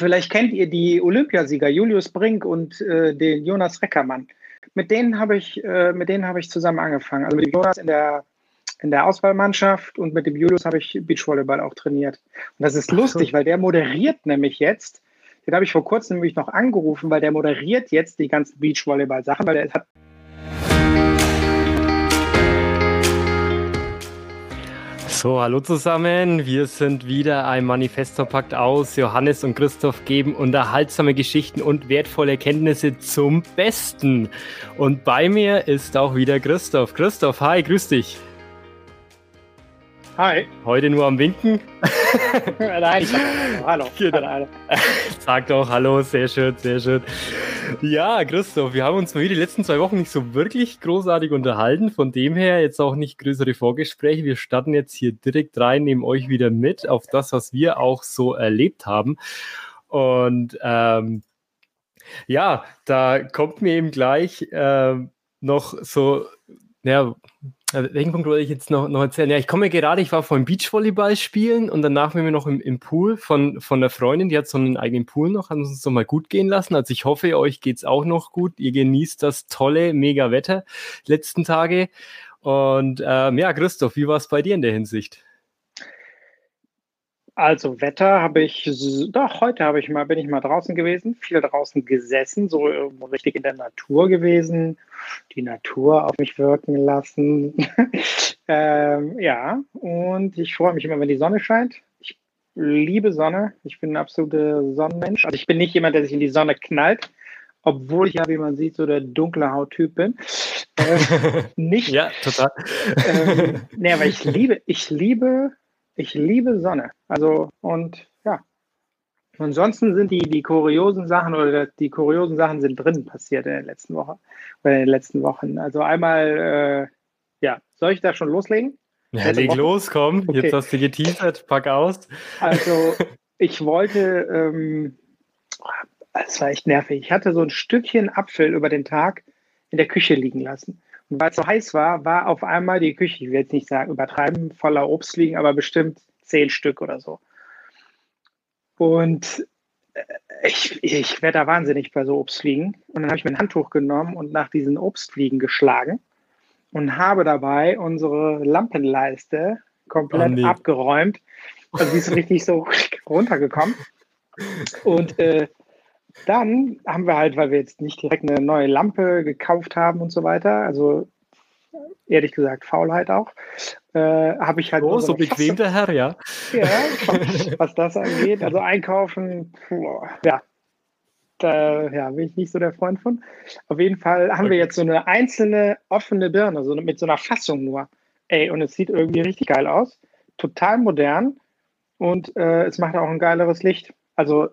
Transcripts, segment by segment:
Vielleicht kennt ihr die Olympiasieger Julius Brink und äh, den Jonas Reckermann. Mit denen habe ich, äh, mit denen habe ich zusammen angefangen. Also mit dem Jonas in der in der Auswahlmannschaft und mit dem Julius habe ich Beachvolleyball auch trainiert. Und das ist lustig, weil der moderiert nämlich jetzt. Den habe ich vor kurzem nämlich noch angerufen, weil der moderiert jetzt die ganzen Beachvolleyball-Sachen, weil er hat So, hallo zusammen. Wir sind wieder ein Manifesto-Pakt aus. Johannes und Christoph geben unterhaltsame Geschichten und wertvolle Erkenntnisse zum Besten. Und bei mir ist auch wieder Christoph. Christoph, hi, grüß dich. Hi. Heute nur am Winken. Nein, ich sag Hallo. Genau. hallo. Sag doch Hallo, sehr schön, sehr schön. Ja, Christoph, wir haben uns mal wieder die letzten zwei Wochen nicht so wirklich großartig unterhalten. Von dem her jetzt auch nicht größere Vorgespräche. Wir starten jetzt hier direkt rein, nehmen euch wieder mit auf das, was wir auch so erlebt haben. Und ähm, ja, da kommt mir eben gleich äh, noch so, ja, welchen Punkt wollte ich jetzt noch, noch erzählen? Ja, ich komme gerade, ich war vorhin Beachvolleyball spielen und danach waren wir noch im, im Pool von, von der Freundin, die hat so einen eigenen Pool noch, hat uns noch mal gut gehen lassen. Also ich hoffe, euch geht's auch noch gut. Ihr genießt das tolle, mega Wetter letzten Tage. Und ähm, ja, Christoph, wie war es bei dir in der Hinsicht? Also Wetter habe ich, doch heute habe ich mal, bin ich mal draußen gewesen, viel draußen gesessen, so richtig in der Natur gewesen, die Natur auf mich wirken lassen. ähm, ja, und ich freue mich immer, wenn die Sonne scheint. Ich liebe Sonne. Ich bin ein absoluter Sonnenmensch. Also ich bin nicht jemand, der sich in die Sonne knallt, obwohl ich ja, wie man sieht, so der dunkle Hauttyp bin. Äh, nicht. ja, total. ähm, nee, aber ich liebe, ich liebe ich liebe Sonne. Also und ja. Ansonsten sind die, die kuriosen Sachen oder die kuriosen Sachen sind drin passiert in der letzten Woche oder in den letzten Wochen. Also einmal, äh, ja, soll ich da schon loslegen? Ja, leg Woche? los, komm. Okay. Jetzt hast du geteasert, pack aus. Also ich wollte, ähm, das war echt nervig. Ich hatte so ein Stückchen Apfel über den Tag in der Küche liegen lassen. Weil es so heiß war, war auf einmal die Küche, ich will jetzt nicht sagen übertreiben, voller Obst liegen, aber bestimmt zehn Stück oder so. Und äh, ich, ich werde da wahnsinnig bei so Obstfliegen. Und dann habe ich mir ein Handtuch genommen und nach diesen Obstfliegen geschlagen und habe dabei unsere Lampenleiste komplett oh, nee. abgeräumt. Also die ist richtig so runtergekommen. Und äh, dann haben wir halt, weil wir jetzt nicht direkt eine neue Lampe gekauft haben und so weiter, also ehrlich gesagt Faulheit auch, äh, habe ich halt. Oh, so bequem der Herr, ja. Ja, was das angeht. Also einkaufen, puh, ja. Da ja, bin ich nicht so der Freund von. Auf jeden Fall haben okay. wir jetzt so eine einzelne offene Birne, so mit so einer Fassung nur. Ey, und es sieht irgendwie richtig geil aus. Total modern. Und äh, es macht auch ein geileres Licht. Also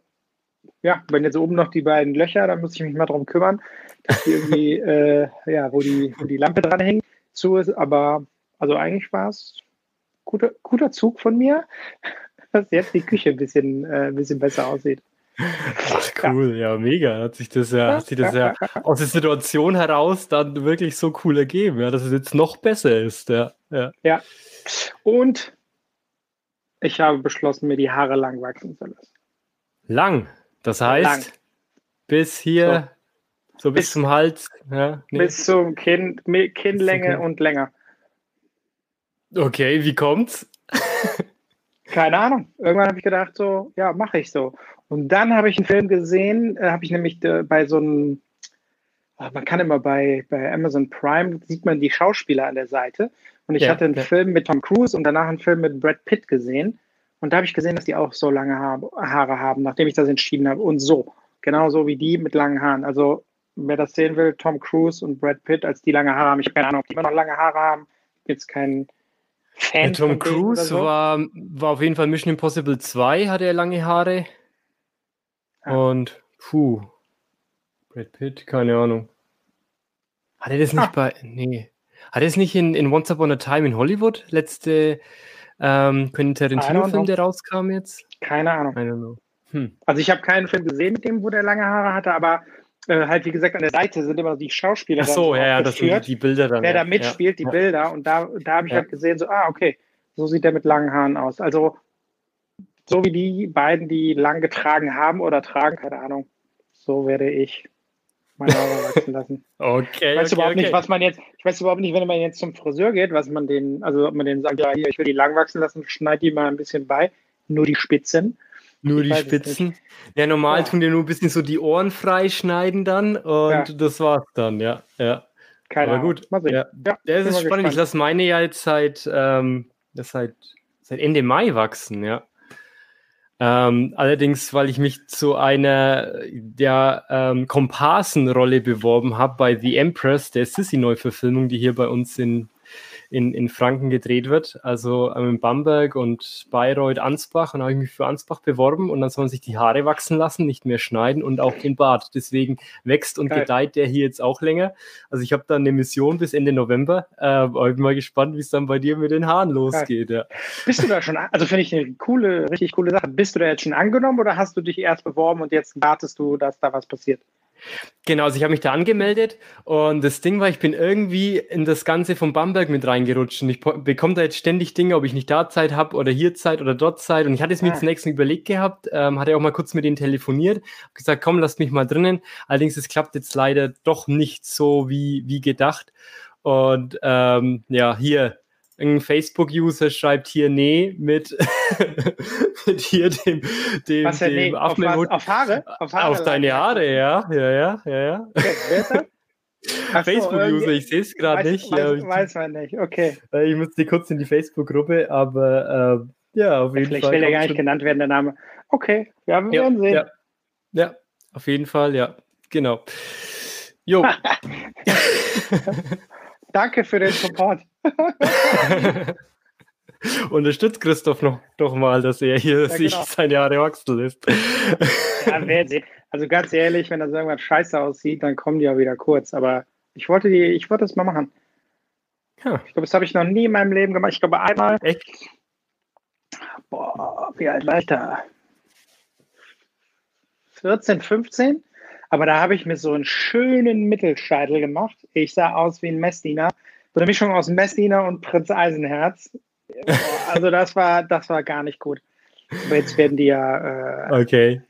ja, wenn jetzt oben noch die beiden Löcher, dann muss ich mich mal drum kümmern, dass die irgendwie, äh, ja, wo die, wo die Lampe dran hängt, zu ist. Aber also eigentlich war es guter, guter Zug von mir, dass jetzt die Küche ein bisschen, äh, ein bisschen besser aussieht. Ach cool, ja, ja mega. Hat sich das ja, hat sich das ja aus der Situation heraus dann wirklich so cool ergeben, ja, dass es jetzt noch besser ist. Ja, ja. ja. Und ich habe beschlossen, mir die Haare lang wachsen zu lassen. Lang? Das heißt, Lang. bis hier, so, so bis, bis, zum Hals. Ja, nee. Bis zum Kinn, Kinnlänge okay. und länger. Okay, wie kommt's? Keine Ahnung. Irgendwann habe ich gedacht, so, ja, mache ich so. Und dann habe ich einen Film gesehen, äh, habe ich nämlich äh, bei so einem, oh, man kann immer bei, bei Amazon Prime, sieht man die Schauspieler an der Seite. Und ich ja, hatte einen ja. Film mit Tom Cruise und danach einen Film mit Brad Pitt gesehen. Und da habe ich gesehen, dass die auch so lange Haare haben, nachdem ich das entschieden habe. Und so, genauso wie die mit langen Haaren. Also wer das sehen will, Tom Cruise und Brad Pitt, als die lange Haare haben. Ich habe keine Ahnung, ob die immer noch lange Haare haben. Jetzt kein Fan. Ja, Tom Cruise so. war, war auf jeden Fall Mission Impossible 2, hatte er lange Haare. Ja. Und puh. Brad Pitt, keine Ahnung. Hat er das nicht ah. bei. Nee. Hat er es nicht in, in Once Upon a Time in Hollywood letzte ähm, Quentin Tarantino-Film, der rauskam jetzt? Keine Ahnung. Hm. Also ich habe keinen Film gesehen mit dem, wo der lange Haare hatte, aber äh, halt wie gesagt an der Seite sind immer die Schauspieler. Ach so, ja, ja, das sind die, Bilder dann. Wer ja. da mitspielt, ja. die Bilder und da, da habe ich ja. halt gesehen, so, ah, okay, so sieht der mit langen Haaren aus. Also so wie die beiden, die lang getragen haben oder tragen, keine Ahnung. So werde ich meine Haare wachsen lassen. Okay. Ich weiß okay, überhaupt okay. nicht, was man jetzt, ich weiß überhaupt nicht, wenn man jetzt zum Friseur geht, was man den, also ob man den sagt, ja, hier, ich will die lang wachsen lassen, schneid die mal ein bisschen bei, nur die Spitzen. Nur Ich die Spitzen. Ja, normal Ja. tun die nur ein bisschen so die Ohren freischneiden dann und Ja. das war's dann, ja. ja. Keine Aber gut. Mal sehen. Ja. Ja, bin ist spannend. Ich gespannt. lasse meine ja jetzt seit, ähm, das seit, seit Ende Mai wachsen, ja. Ähm, allerdings, weil ich mich zu einer der ähm, Komparsenrolle beworben habe bei The Empress, der Sissy-Neuverfilmung, die hier bei uns in, in, in Franken gedreht wird. Also ähm, in Bamberg und Bayreuth, Ansbach. Und habe ich mich für Ansbach beworben und dann soll man sich die Haare wachsen lassen, nicht mehr schneiden und auch den Bart. Deswegen wächst und Geil. gedeiht der hier jetzt auch länger. Also ich habe da eine Mission bis Ende November. Äh, bin mal gespannt, wie es dann bei dir mit den Haaren losgeht. Ja. Bist du da schon, also finde ich eine coole, richtig coole Sache. Bist du da jetzt schon angenommen oder hast du dich erst beworben und jetzt wartest du, dass da was passiert? Genau, also ich habe mich da angemeldet und das Ding war, ich bin irgendwie in das Ganze von Bamberg mit reingerutscht und ich bekomme da jetzt ständig Dinge, ob ich nicht da Zeit habe oder hier Zeit oder dort Zeit und ich hatte es mir Ah. zunächst überlegt gehabt, ähm, hatte auch mal kurz mit denen telefoniert, gesagt, komm, lass mich mal drinnen. Allerdings, es klappt jetzt leider doch nicht so wie, wie gedacht und ähm, ja, hier, ein Facebook-User schreibt hier nee mit, mit hier dem, dem, Was ja, dem nee, auf, was, Affenmut- auf Haare? auf, deine Haare, ja, ja, ja, ja, ja. Okay, wer ist das? Facebook-User, ich sehe es gerade nicht. Weiß, ja, ich, weiß man nicht, okay. äh, ich muss dir kurz in die Facebook-Gruppe, aber ähm, ja, auf jeden Vielleicht Fall. will ja gar nicht schon- genannt werden, der Name. Okay, ja, wir ja, werden sehen. ja, ja, auf jeden Fall, ja, genau. Jo. Danke für den Support. Unterstützt Christoph noch doch mal, dass er hier sich genau. seine Haare wachsen lässt. Ja. Also ganz ehrlich, wenn das irgendwas scheiße aussieht, dann kommen die auch wieder kurz. Aber ich wollte die, ich wollte das mal machen. Ja, Ich glaube, das habe ich noch nie in meinem Leben gemacht. Ich glaube einmal, echt? boah, wie alt war ich da? 14, 15. Aber da habe ich mir so einen schönen Mittelscheitel gemacht. Ich sah aus wie ein Messdiener. So eine Mischung aus Messdiener und Prinz Eisenherz. Also das war, das war gar nicht gut. Aber jetzt werden die ja äh, Okay.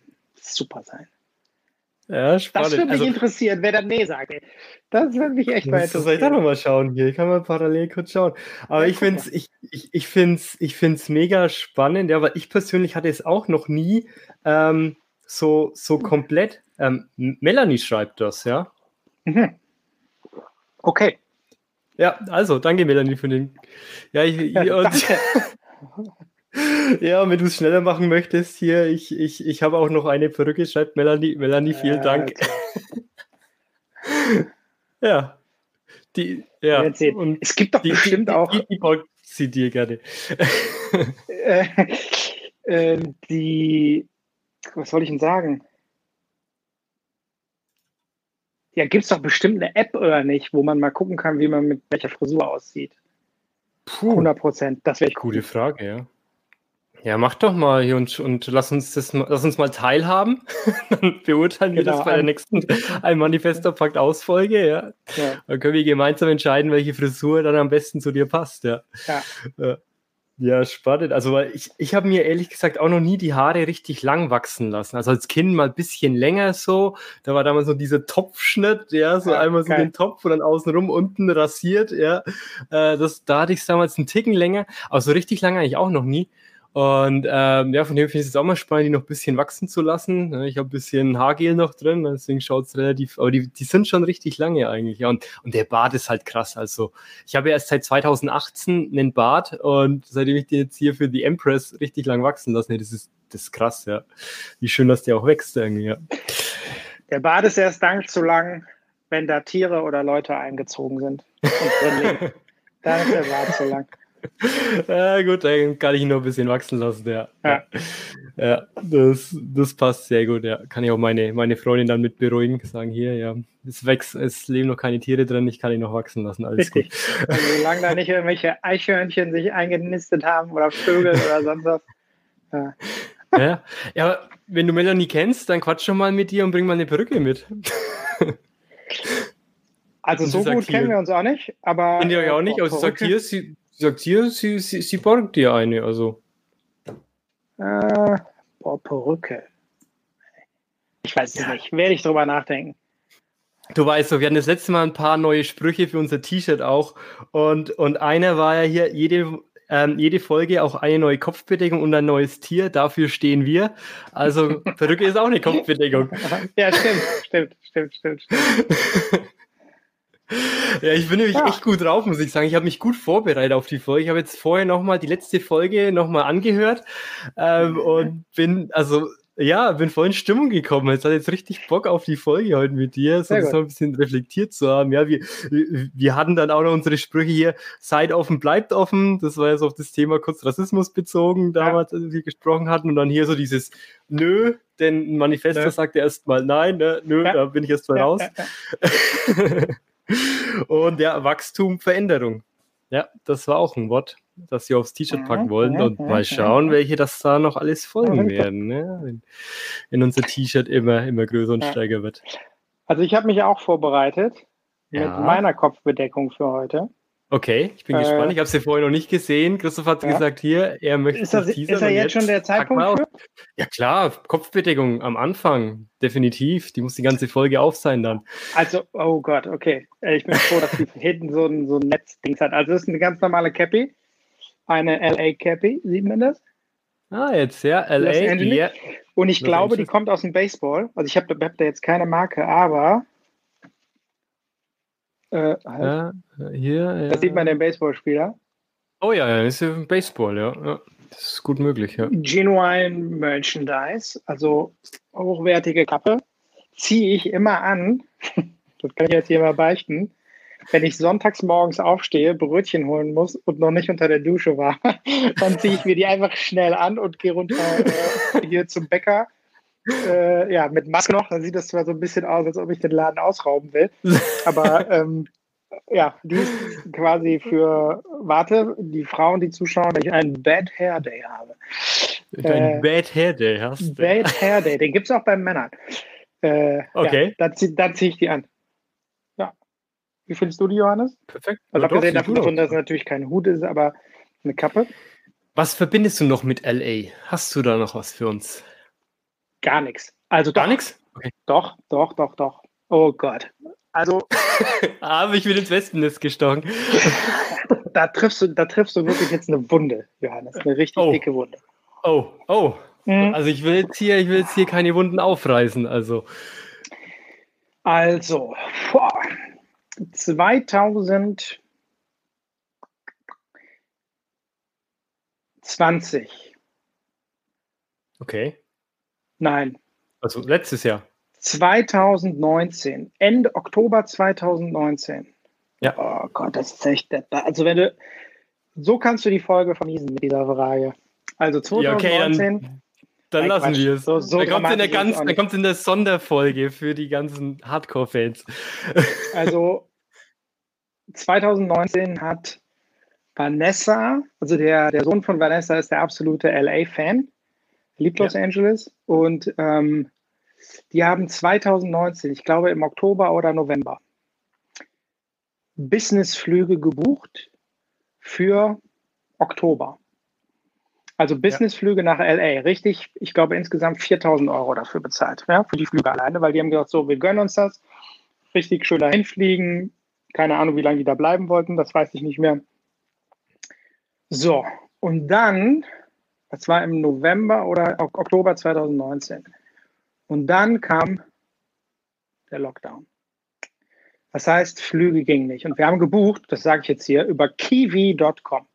super sein. Ja, Das spannend. würde mich also, interessieren, wer dann Nee sagt. Ey. Das würde mich echt mal Das soll ich interessieren. nochmal schauen hier. Kann mal parallel kurz schauen. Aber Ja, ich finde es ich, ich, ich find's, ich find's mega spannend, ja, weil ich persönlich hatte es auch noch nie ähm, so, so komplett. Ähm, Melanie schreibt das, ja. Mhm. Okay. Ja, also, danke Melanie für den. Ja, ich, Ja, ich, und, ja, wenn du es schneller machen möchtest, hier, ich, ich, ich habe auch noch eine Perücke, schreibt Melanie. Melanie, vielen Äh, Dank. Ja. Die, ja. Und Es gibt doch die, bestimmt die, auch Die, die baut sie dir gerne. äh, äh, die, was soll ich denn sagen? Ja, gibt es doch bestimmt eine App oder nicht, wo man mal gucken kann, wie man mit welcher Frisur aussieht. Puh. 100 Prozent, das wäre Gute Frage, ja. Ja, mach doch mal hier und, und lass uns das mal, lass uns mal teilhaben. Dann beurteilen wir Genau, das bei der nächsten ein Manifester Pakt Ausfolge, ja. Ja, Dann können wir gemeinsam entscheiden, welche Frisur dann am besten zu dir passt, ja. ja. Ja, spannend. Also, weil ich, ich habe mir ehrlich gesagt auch noch nie die Haare richtig lang wachsen lassen. Also als Kind mal ein bisschen länger so. Da war damals so dieser Topfschnitt, ja, so Ja, einmal so geil. den Topf und dann außenrum unten rasiert, ja. Äh, das, da hatte ich es damals einen Ticken länger, aber so richtig lange eigentlich auch noch nie. Und ähm, ja, von dem finde ich es auch mal spannend, die noch ein bisschen wachsen zu lassen. Ich habe ein bisschen Haargel noch drin, deswegen schaut es relativ, aber die, die sind schon richtig lange eigentlich. Ja, und, und der Bart ist halt krass. Also, ich habe ja erst seit 2018 einen Bart und seitdem ich den jetzt hier für die Empress richtig lang wachsen lasse, das ist, das ist krass, ja. Wie schön, dass der auch wächst irgendwie, ja. Der Bart ist erst dann zu lang, wenn da Tiere oder Leute eingezogen sind. Dann ist der Bart zu lang. Ja, gut, dann kann ich ihn noch ein bisschen wachsen lassen, ja. Ja. Ja, das, das passt sehr gut, ja. Kann ich auch meine, meine Freundin dann mit beruhigen, sagen, hier, ja, es wächst, es leben noch keine Tiere drin, ich kann ihn noch wachsen lassen, alles Richtig. gut. Also, solange da nicht irgendwelche Eichhörnchen sich eingenistet haben oder Vögel oder sonst was. Ja. Ja. ja, wenn du Melanie kennst, dann quatsch schon mal mit ihr und bring mal eine Perücke mit. Also so gut kennen wir uns auch nicht, aber. Kennt ihr euch auch nicht, aber sie sagt hier, sie, sie sagt hier, sie, sie, sie borgt dir eine, also. Äh, boah, Perücke. Ich weiß es ja. nicht. Werde ich drüber nachdenken. Du weißt doch, wir hatten das letzte Mal ein paar neue Sprüche für unser T-Shirt auch. Und, und einer war ja hier, jede, ähm, jede Folge auch eine neue Kopfbedeckung und ein neues Tier. Dafür stehen wir. Also Perücke ist auch eine Kopfbedeckung. Ja, stimmt, stimmt, stimmt, stimmt, stimmt. Ja, ich bin nämlich ja. echt gut drauf, muss ich sagen. Ich habe mich gut vorbereitet auf die Folge. Ich habe jetzt vorher nochmal die letzte Folge nochmal angehört ähm, und bin, also ja, bin voll in Stimmung gekommen. Jetzt hat jetzt richtig Bock auf die Folge heute mit dir, so das ein bisschen reflektiert zu haben. Ja, wir, wir hatten dann auch noch unsere Sprüche hier, seid offen, bleibt offen. Das war jetzt auf das Thema kurz Rassismus bezogen, damals, ja. als wir gesprochen hatten. Und dann hier so dieses Nö, denn ein Manifester ja. sagt erstmal nein, ne? nö, ja. da bin ich erst mal raus. Und ja, Wachstum, Veränderung. Ja, das war auch ein Wort, das sie aufs T-Shirt packen wollen und mal schauen, welche das da noch alles folgen werden, ne? wenn, wenn unser T-Shirt immer, immer größer und steiger wird. Also ich habe mich auch vorbereitet ja. mit meiner Kopfbedeckung für heute. Okay, ich bin äh, gespannt. Ich habe sie vorher noch nicht gesehen. Christoph hat ja. gesagt, hier, er möchte ist das, Ist er jetzt, schon der Zeitpunkt für? Ja klar, Kopfbedeckung am Anfang, definitiv. Die muss die ganze Folge auf sein dann. Also, oh Gott, okay. Äh, ich bin froh, dass die hinten so ein, so ein Netzding hat. Also das ist eine ganz normale Cappy, eine LA Cappy, sieht man das? Ah, jetzt, ja, LA. Yeah. Und ich Los glaube, Angeles. die kommt aus dem Baseball. Also ich habe hab da jetzt keine Marke, aber äh, halt. ja, hier, da sieht man den Baseballspieler. Oh ja, ja, ist ja Baseball, ja. ja. Das ist gut möglich, ja. Genuine Merchandise, also hochwertige Kappe, ziehe ich immer an. Das kann ich jetzt hier mal beichten. Wenn ich sonntags morgens aufstehe, Brötchen holen muss und noch nicht unter der Dusche war, dann ziehe ich mir die einfach schnell an und gehe runter äh, hier zum Bäcker äh, ja, mit Maske noch, dann sieht das zwar so ein bisschen aus, als ob ich den Laden ausrauben will. Aber ähm, ja, die ist quasi für, warte, die Frauen, die zuschauen, dass ich einen Bad Hair Day habe. Ein äh, Bad Hair Day hast du. Bad Hair Day, den gibt es auch bei Männern. Äh, okay. Ja, dann, dann ziehe ich die an. Ja. Wie findest du die, Johannes? Perfekt. Also abgesehen davon, dass es natürlich kein Hut ist, aber eine Kappe. Was verbindest du noch mit LA? Hast du da noch was für uns? Gar nichts. Also gar nichts? Okay. Doch, doch, doch, doch. Oh Gott. Also. Habe ich mit ins Wespennest gestochen. da, triffst du, da triffst du wirklich jetzt eine Wunde, Johannes. Eine richtig oh. dicke Wunde. Oh, oh. Mhm. Also ich will jetzt hier, ich will jetzt hier keine Wunden aufreißen. Also. Also, boah, 2020. Okay. Nein. Also letztes Jahr. 2019, Ende Oktober 2019. Ja. Oh Gott, das ist echt. Also wenn du, so kannst du die Folge vermiesen mit dieser Frage. Also 2019. Ja, okay, dann, dann lassen wir es. So, so dann kommt es in, der ganzen, dann in der Sonderfolge für die ganzen Hardcore-Fans. Also 2019 hat Vanessa, also der, der Sohn von Vanessa ist der absolute LA-Fan liebt Los ja. Angeles und ähm, die haben 2019, ich glaube im Oktober oder November, Businessflüge gebucht für Oktober. Also Businessflüge ja. nach LA, richtig, ich glaube insgesamt 4000 Euro dafür bezahlt, ja, für die Flüge alleine, weil die haben gesagt, so, wir gönnen uns das, richtig schön dahin fliegen, keine Ahnung, wie lange die da bleiben wollten, das weiß ich nicht mehr. So, und dann das war im November oder Oktober 2019. Und dann kam der Lockdown. Das heißt, Flüge gingen nicht. Und wir haben gebucht, das sage ich jetzt hier, über kiwi.com.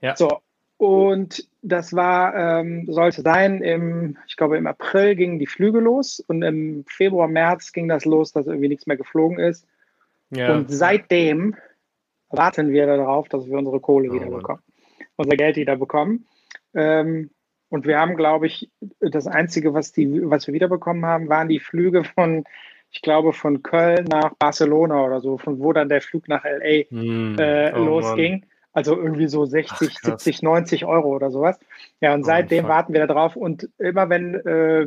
Ja. So, und das war, ähm, sollte sein, im, ich glaube, im April gingen die Flüge los und im Februar, März ging das los, dass irgendwie nichts mehr geflogen ist. Ja. Und seitdem warten wir darauf, dass wir unsere Kohle oh, wieder bekommen, unser Geld wieder bekommen. Ähm, und wir haben, glaube ich, das Einzige, was, die, was wir wiederbekommen haben, waren die Flüge von, ich glaube, von Köln nach Barcelona oder so, von wo dann der Flug nach LA mm, äh, oh losging. Mann. Also irgendwie so 60, Ach, 70, 90 Euro oder sowas. Ja, und oh, seitdem fuck. warten wir da drauf. Und immer wenn, äh,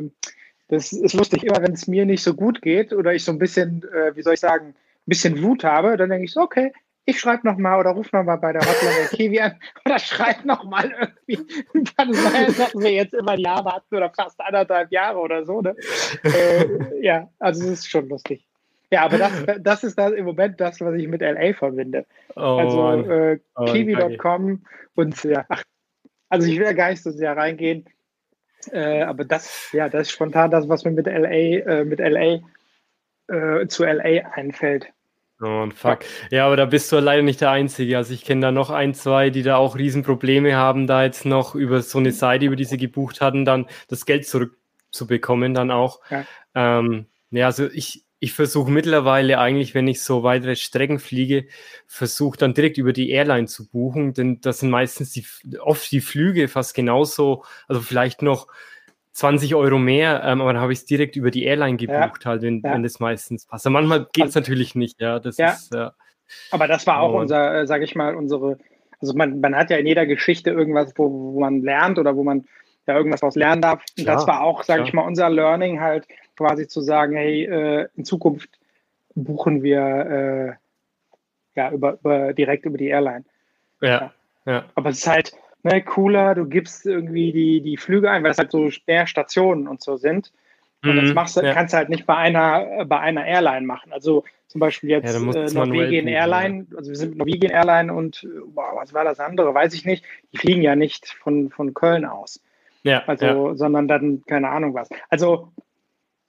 das ist lustig, immer wenn es mir nicht so gut geht oder ich so ein bisschen, äh, wie soll ich sagen, ein bisschen Wut habe, dann denke ich so, okay, ich schreibe nochmal oder ruf nochmal bei der Hotline der Kiwi an oder schreib nochmal irgendwie. Dann sagen wir jetzt immer ein Jahr warten oder fast anderthalb Jahre oder so. Ne? äh, ja, also es ist schon lustig. Ja, aber das, das ist das im Moment das, was ich mit LA verbinde. Oh, also äh, oh, kiwi.com und ja, ach, also ich will ja gar nicht so sehr reingehen. Äh, aber das, ja, das ist spontan das, was mir mit LA, äh, mit LA äh, zu LA einfällt. Oh, fuck. Ja, aber da bist du leider nicht der Einzige. Also ich kenne da noch ein, zwei, die da auch Riesenprobleme haben, da jetzt noch über so eine Seite, über die sie gebucht hatten, dann das Geld zurückzubekommen dann auch. Ja, ähm, ja also ich, ich versuche mittlerweile eigentlich, wenn ich so weitere Strecken fliege, versuche dann direkt über die Airline zu buchen, denn das sind meistens die, oft die Flüge fast genauso, also vielleicht noch 20 Euro mehr, ähm, aber dann habe ich es direkt über die Airline gebucht, ja. halt, wenn, ja. wenn das meistens passt. Aber manchmal geht es also, natürlich nicht, ja. Das ja. Ist, ja. Aber das war auch unser, äh, sage ich mal, unsere, also man, man hat ja in jeder Geschichte irgendwas, wo, wo man lernt oder wo man ja irgendwas daraus lernen darf. Und das war auch, sage ich mal, unser Learning halt quasi zu sagen, hey, äh, in Zukunft buchen wir äh, ja über, über direkt über die Airline. Ja. ja. Aber es ist halt, ne, cooler, du gibst irgendwie die, die Flüge ein, weil es halt so mehr Stationen und so sind. Und das mhm, machst, ja. kannst du halt nicht bei einer, bei einer Airline machen. Also zum Beispiel jetzt ja, äh, Norwegian Airline, also wir sind Norwegian Airline und wow, was war das andere, weiß ich nicht. Die fliegen ja nicht von, von Köln aus. Ja. Also, ja. sondern dann, keine Ahnung was. Also,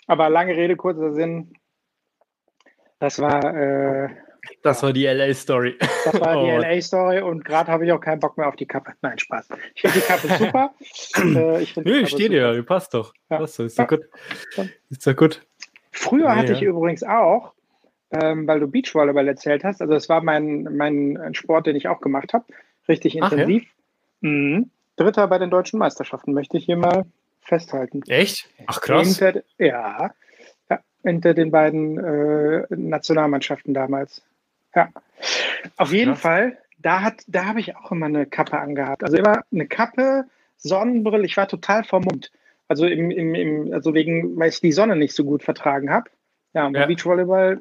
aber lange Rede, kurzer Sinn. Das war äh, das war die LA-Story. Das war die oh. LA-Story und gerade habe ich auch keinen Bock mehr auf die Kappe. Nein, Spaß. Ich finde die Kappe super. äh, ich Nö, steht dir, die passt doch. Ja. Passt doch. Ist doch gut. Ist doch gut. Früher nee, hatte ich übrigens auch, ähm, weil du Beachvolleyball erzählt hast, also das war mein, mein Sport, den ich auch gemacht habe, richtig intensiv. Ach, mhm. Dritter bei den deutschen Meisterschaften, möchte ich hier mal festhalten. Echt? Ach krass. Hinter, ja, ja, hinter den beiden äh, Nationalmannschaften damals. Ja. Auf jeden Krass. Fall, da, da habe ich auch immer eine Kappe angehabt. Also immer eine Kappe, Sonnenbrille. Ich war total vermummt. Also, im, im, im, also wegen, weil ich die Sonne nicht so gut vertragen habe. Ja, und ja. Beachvolleyball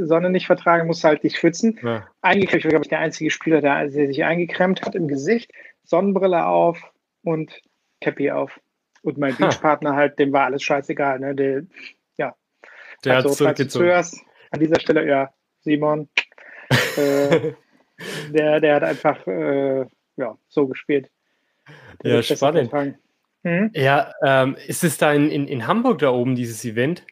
Sonne nicht vertragen, muss halt nicht schwitzen. Ja. Eingeklemmt, ich glaube ich, der einzige Spieler, der, der sich eingeklemmt hat im Gesicht, Sonnenbrille auf und Cappy auf. Und mein Beachpartner halt, dem war alles scheißegal. Ne? Der, ja. Der also, hat zurückgezogen. An dieser Stelle, ja, Simon. äh, der, der hat einfach äh, ja, so gespielt. Der ja, spannend. Hm? Ja, ähm, ist es da in, in, in Hamburg da oben, dieses Event?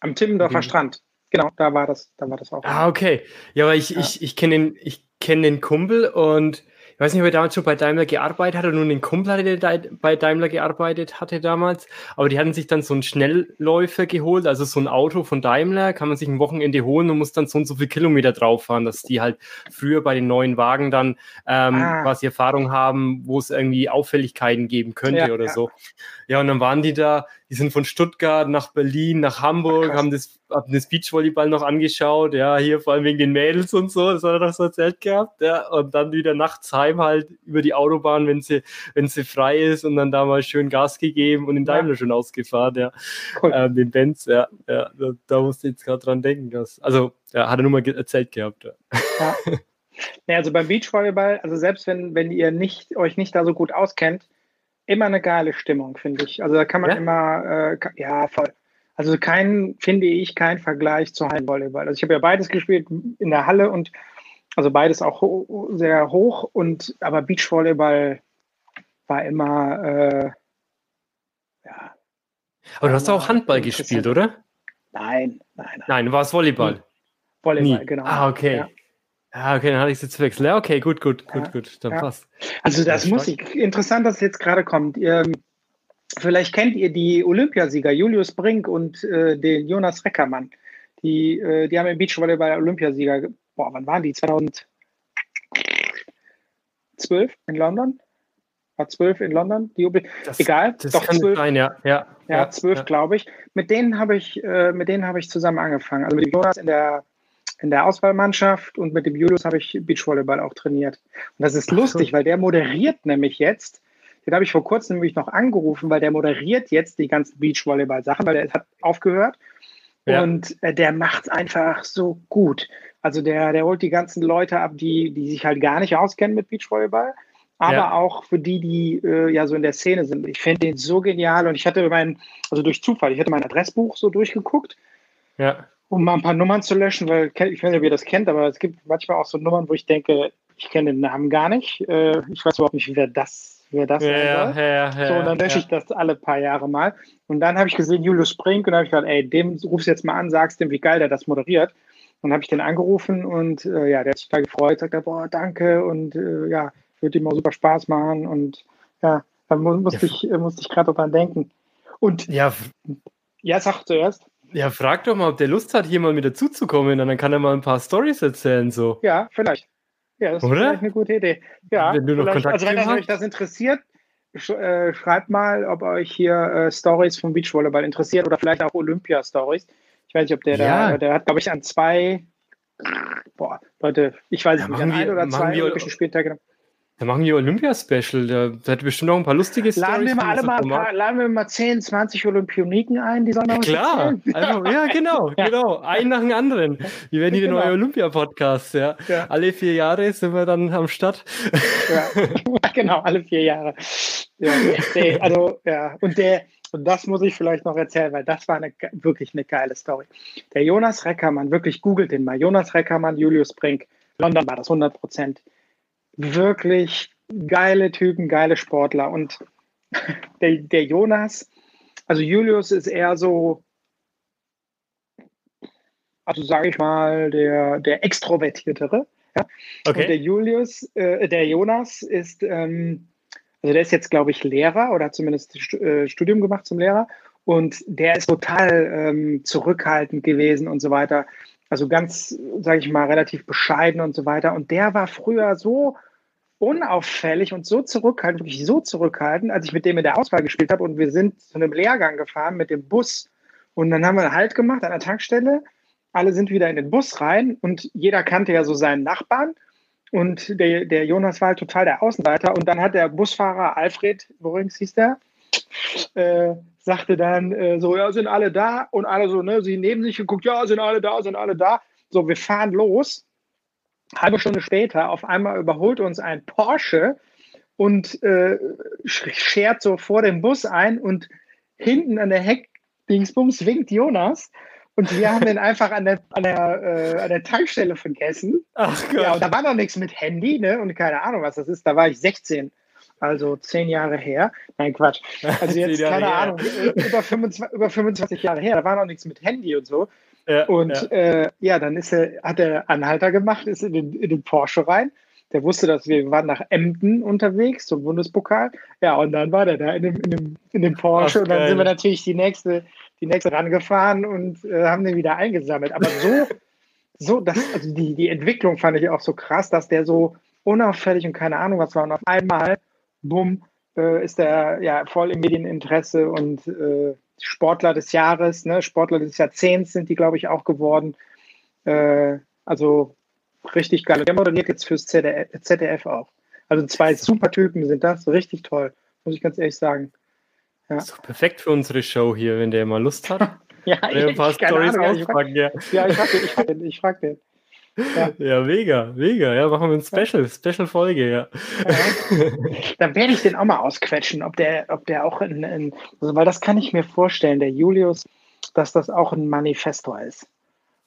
Am Timmendorfer Strand. Genau, da war das, da war das auch. Ah, okay. Ja, aber ich, ja. ich, ich kenne den, ich kenn den Kumpel und ich weiß nicht, ob er damals schon bei Daimler gearbeitet hat oder nur einen Kumpel hatte, der bei Daimler gearbeitet hatte damals. Aber die hatten sich dann so einen Schnellläufer geholt, also so ein Auto von Daimler, kann man sich ein Wochenende holen und muss dann so und so viele Kilometer drauf fahren, dass die halt früher bei den neuen Wagen dann ähm, ah. quasi Erfahrung haben, wo es irgendwie Auffälligkeiten geben könnte ja, oder ja. so. Ja, und dann waren die da, die sind von Stuttgart nach Berlin, nach Hamburg, Ach, haben das, haben das Beachvolleyball noch angeschaut, ja, hier vor allem wegen den Mädels und so, das hat er doch so erzählt gehabt, ja, und dann wieder nachts heim halt über die Autobahn, wenn sie, wenn sie frei ist und dann da mal schön Gas gegeben und den Daimler ja. schon ausgefahren, ja, cool. ähm, den Benz, ja, ja, da, da musste ich jetzt gerade dran denken, dass, also, ja, hat er nur mal erzählt gehabt, ja. ja. Ja, also beim Beachvolleyball, also selbst wenn, wenn ihr nicht, euch nicht da so gut auskennt, immer eine geile Stimmung, finde ich. Also da kann man ja? immer, äh, ja, voll. Also kein, finde ich, kein Vergleich zu Hallenvolleyball. Also ich habe ja beides gespielt in der Halle und also beides auch ho sehr hoch und aber Beachvolleyball war immer äh, ja. Aber du hast auch Handball gespielt, oder? Nein, nein, nein. Nein, du warst Volleyball. Volleyball, Nie. genau. Ah, okay. Ja. Ja, okay, dann hatte ich es jetzt verwechselt. Ja, okay, gut, gut, gut, ja, gut, dann ja. passt. Also das ja, muss ich, interessant, dass es jetzt gerade kommt. Ihr, vielleicht kennt ihr die Olympiasieger, Julius Brink und äh, den Jonas Reckermann. Die, äh, die haben im Beachvolleyball Olympiasieger, boah, wann waren die? 2012 in London? War 12 in London? Die das, Egal, das doch kann 12. Sein, ja. Ja, ja, 12, ja. glaube ich. Mit denen habe ich, äh, mit denen habe ich zusammen angefangen. Also mit Jonas in der in der Auswahlmannschaft und mit dem Julius habe ich Beachvolleyball auch trainiert. Und das ist lustig, so. weil der moderiert nämlich jetzt, den habe ich vor kurzem nämlich noch angerufen, weil der moderiert jetzt die ganzen Beachvolleyball-Sachen, weil er hat aufgehört. Ja. Und äh, der macht einfach so gut. Also der, der holt die ganzen Leute ab, die, die sich halt gar nicht auskennen mit Beachvolleyball, aber ja. auch für die, die äh, ja so in der Szene sind. Ich finde den so genial und ich hatte mein, also durch Zufall, ich hatte mein Adressbuch so durchgeguckt. Ja. Um mal ein paar Nummern zu löschen, weil ich weiß nicht, ob ihr das kennt, aber es gibt manchmal auch so Nummern, wo ich denke, ich kenne den Namen gar nicht. Äh, ich weiß überhaupt nicht, wer das, wer das ja, ja, ja, ja, So, und dann lösche ich das alle paar Jahre mal. Und dann habe ich gesehen, Julius Brink, und dann habe ich gedacht, ey, dem rufst du jetzt mal an, sagst dem, wie geil der das moderiert. Und habe ich den angerufen und äh, ja, der hat sich total gefreut, sagt boah, danke und äh, ja, wird ihm auch super Spaß machen und ja, da mu musste ich, äh, musste ich gerade dran denken. Und ja, ja, sag zuerst. Ja, frag doch mal, ob der Lust hat, hier mal mit dazuzukommen, dann kann er mal ein paar Stories erzählen, so. Ja, vielleicht. Ja, das Oder? ist vielleicht eine gute Idee. Ja, wenn du noch Kontakt also wenn euch das interessiert, sch äh, schreibt mal, ob euch hier äh, Stories vom Beachvolleyball interessiert oder vielleicht auch Olympia-Stories. Ich weiß nicht, ob der ja. da, der hat, glaube ich, an zwei, boah, Leute, ich weiß nicht, an ein oder zwei Olympischen Spieltage. Da machen wir Olympia-Special. Da, da hätte bestimmt noch ein paar lustige laden Wir mal alle mal paar, laden wir mal 10, 20 Olympioniken ein, die sollen ja, Klar, einfach, ja, genau, ja. genau. Ein nach dem anderen. Wir werden hier genau. den neuen Olympia-Podcast. Ja. ja. Alle vier Jahre sind wir dann am Start. Ja, genau, alle vier Jahre. Ja, also, ja, und der, und das muss ich vielleicht noch erzählen, weil das war eine, wirklich eine geile Story. Der Jonas Reckermann, wirklich googelt den mal. Jonas Reckermann, Julius Brink. London war das 100 Prozent wirklich geile Typen, geile Sportler. Und der, der Jonas, also Julius ist eher so, also sage ich mal, der, der Extrovertiertere. Ja? Okay. Und der Julius, äh, der Jonas ist, ähm, also der ist jetzt, glaube ich, Lehrer oder hat zumindest äh, Studium gemacht zum Lehrer. Und der ist total ähm, zurückhaltend gewesen und so weiter. Also ganz, sage ich mal, relativ bescheiden und so weiter. Und der war früher so unauffällig und so zurückhaltend, wirklich so zurückhaltend, als ich mit dem in der Auswahl gespielt habe und wir sind zu einem Lehrgang gefahren mit dem Bus. Und dann haben wir Halt gemacht an der Tankstelle. Alle sind wieder in den Bus rein und jeder kannte ja so seinen Nachbarn. Und der, der Jonas war halt total der Außenseiter. Und dann hat der Busfahrer Alfred, übrigens hieß der, äh, sagte dann äh, so, ja, sind alle da? Und alle so, ne, sie neben sich geguckt, ja, sind alle da, sind alle da. So, wir fahren los halbe Stunde später, auf einmal überholt uns ein Porsche und äh, schert so vor dem Bus ein und hinten an der Heckdingsbums winkt Jonas. Und wir haben den einfach an der, an der, äh, an der Tankstelle vergessen. Ach Gott. Ja, und da war noch nichts mit Handy, ne? Und keine Ahnung, was das ist. Da war ich 16, also zehn Jahre her. Nein, Quatsch. Also jetzt, keine her. Ahnung, über 25, über 25 Jahre her. Da war noch nichts mit Handy und so. Ja, und ja. Äh, ja, dann ist er, hat er Anhalter gemacht, ist in den, in den Porsche rein. Der wusste, dass wir waren nach Emden unterwegs zum Bundespokal. Ja, und dann war der da in dem, in dem, in dem Porsche. Ach, und dann geil. sind wir natürlich die nächste, die nächste rangefahren und äh, haben den wieder eingesammelt. Aber so, so, das, also die, die Entwicklung fand ich auch so krass, dass der so unauffällig und keine Ahnung was war. Und auf einmal, bumm, äh, ist der ja voll im Medieninteresse und äh, Sportler des Jahres, ne? Sportler des Jahrzehnts sind die, glaube ich, auch geworden. Äh, also richtig geil. Der moderiert jetzt fürs ZDF, ZDF auch. Also zwei super Typen sind das, richtig toll, muss ich ganz ehrlich sagen. Ja. So perfekt für unsere Show hier, wenn der mal Lust hat. ja, ich, ein paar Storys auspacken, ja. Ja, ich frage den, ich frag den. Ja. ja, mega, mega. Ja, machen wir ein Special, ja. Special-Folge, ja. ja. Dann werde ich den auch mal ausquetschen, ob der, ob der auch in, in also, weil das kann ich mir vorstellen, der Julius, dass das auch ein Manifestor ist.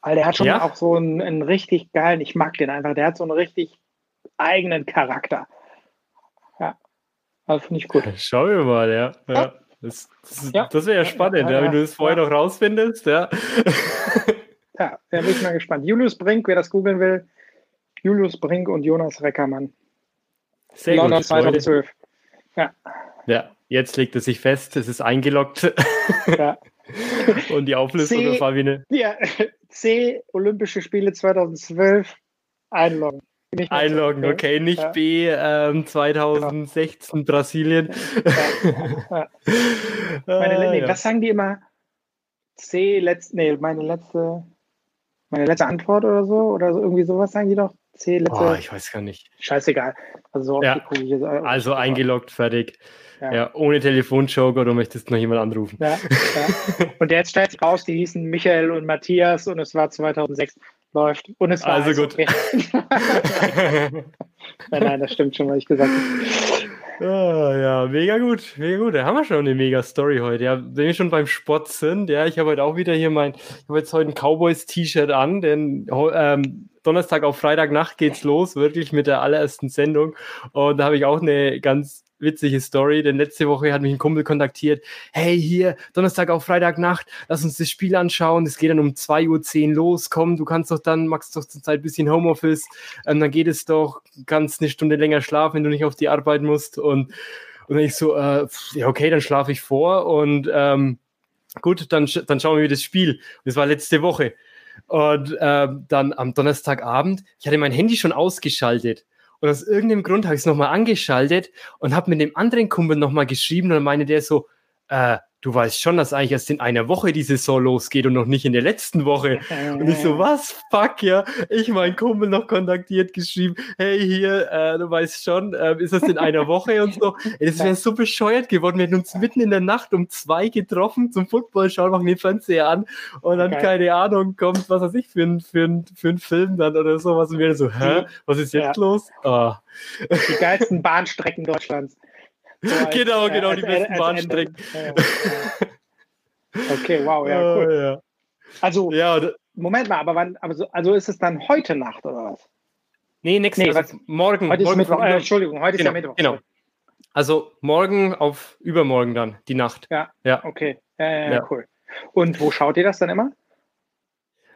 Weil der hat schon auch so einen, einen richtig geilen, ich mag den einfach, der hat so einen richtig eigenen Charakter. Ja, also finde ich gut. Schauen wir mal, ja. ja. Das, das, das wäre ja spannend, wenn du das vorher noch rausfindest, ja. Ja, da bin ich mal gespannt. Julius Brink, wer das googeln will, Julius Brink und Jonas Reckermann. Sehr London gut. 2012. Ja. ja, jetzt legt es sich fest, es ist eingeloggt. Ja. und die Auflistung C, war wie eine. Ja, C, Olympische Spiele 2012, einloggen. Einloggen, okay, nicht ja. B, ähm, 2016 genau. Brasilien. Ja. Meine, ah, nee, was sagen die immer? C, letzt, nee, meine letzte, meine letzte Antwort oder so, oder so, irgendwie sowas sagen die doch. C, letzte. Oh, ich weiß gar nicht. Scheißegal. Also, so ja. jetzt, also eingeloggt, fertig. Ja. ja. ohne Telefonjoker, du möchtest noch jemand anrufen. Ja, ja. Und jetzt stellt sich raus, die hießen Michael und Matthias und es war 2006 läuft. Und es war also gut. Okay. nein, nein, das stimmt schon, was ich gesagt habe. Ah, ja, mega gut, mega gut. Da haben wir schon eine mega Story heute. Ja, wenn wir schon beim Sport sind, ja, ich habe heute auch wieder hier mein, ich habe jetzt heute ein Cowboys-T-Shirt an, denn ähm, Donnerstag auf Freitagnacht geht's los, wirklich mit der allerersten Sendung. Und da habe ich auch eine ganz witzige Story, denn letzte Woche hat mich ein Kumpel kontaktiert. Hey, hier, Donnerstag auf Freitagnacht, lass uns das Spiel anschauen. Es geht dann um 2.10 Uhr los. Komm, du kannst doch dann, magst doch zur Zeit ein bisschen Homeoffice. Ähm, dann geht es doch, kannst eine Stunde länger schlafen, wenn du nicht auf die Arbeit musst. Und, und ich so, äh, ja, okay, dann schlafe ich vor und ähm, gut, dann, dann schauen wir das Spiel. Das war letzte Woche. Und äh, dann am Donnerstagabend, ich hatte mein Handy schon ausgeschaltet. Und aus irgendeinem Grund habe ich es nochmal angeschaltet und habe mit dem anderen Kumpel nochmal geschrieben und dann meinte der so, äh, du weißt schon, dass eigentlich erst in einer Woche die Saison losgeht und noch nicht in der letzten Woche. Und ich so, was? Fuck, ja. Ich mein Kumpel noch kontaktiert, geschrieben, hey, hier, äh, du weißt schon, äh, ist das in einer Woche und so. Ey, das wäre so bescheuert geworden. Wir hätten uns mitten in der Nacht um zwei getroffen zum Football schauen, machen den Fernseher an und dann, okay. keine Ahnung, kommt, was weiß ich, für ein, für ein, für ein Film dann oder sowas. Und wir so, hä, was ist jetzt ja. los? Oh. Die geilsten Bahnstrecken Deutschlands. Genau, genau, als, die besten Bahnstrecken. okay, wow, ja, cool. Oh, ja. Also, ja, Moment mal, aber wann, also, also ist es dann heute Nacht oder was? Nee, nächste nee, was, morgen. Heute morgen ist Mittwoch, äh, Entschuldigung, heute genau, ist ja Mittwoch. Genau. Also morgen auf übermorgen dann, die Nacht. Ja, ja. okay, äh, ja. cool. Und wo schaut ihr das dann immer?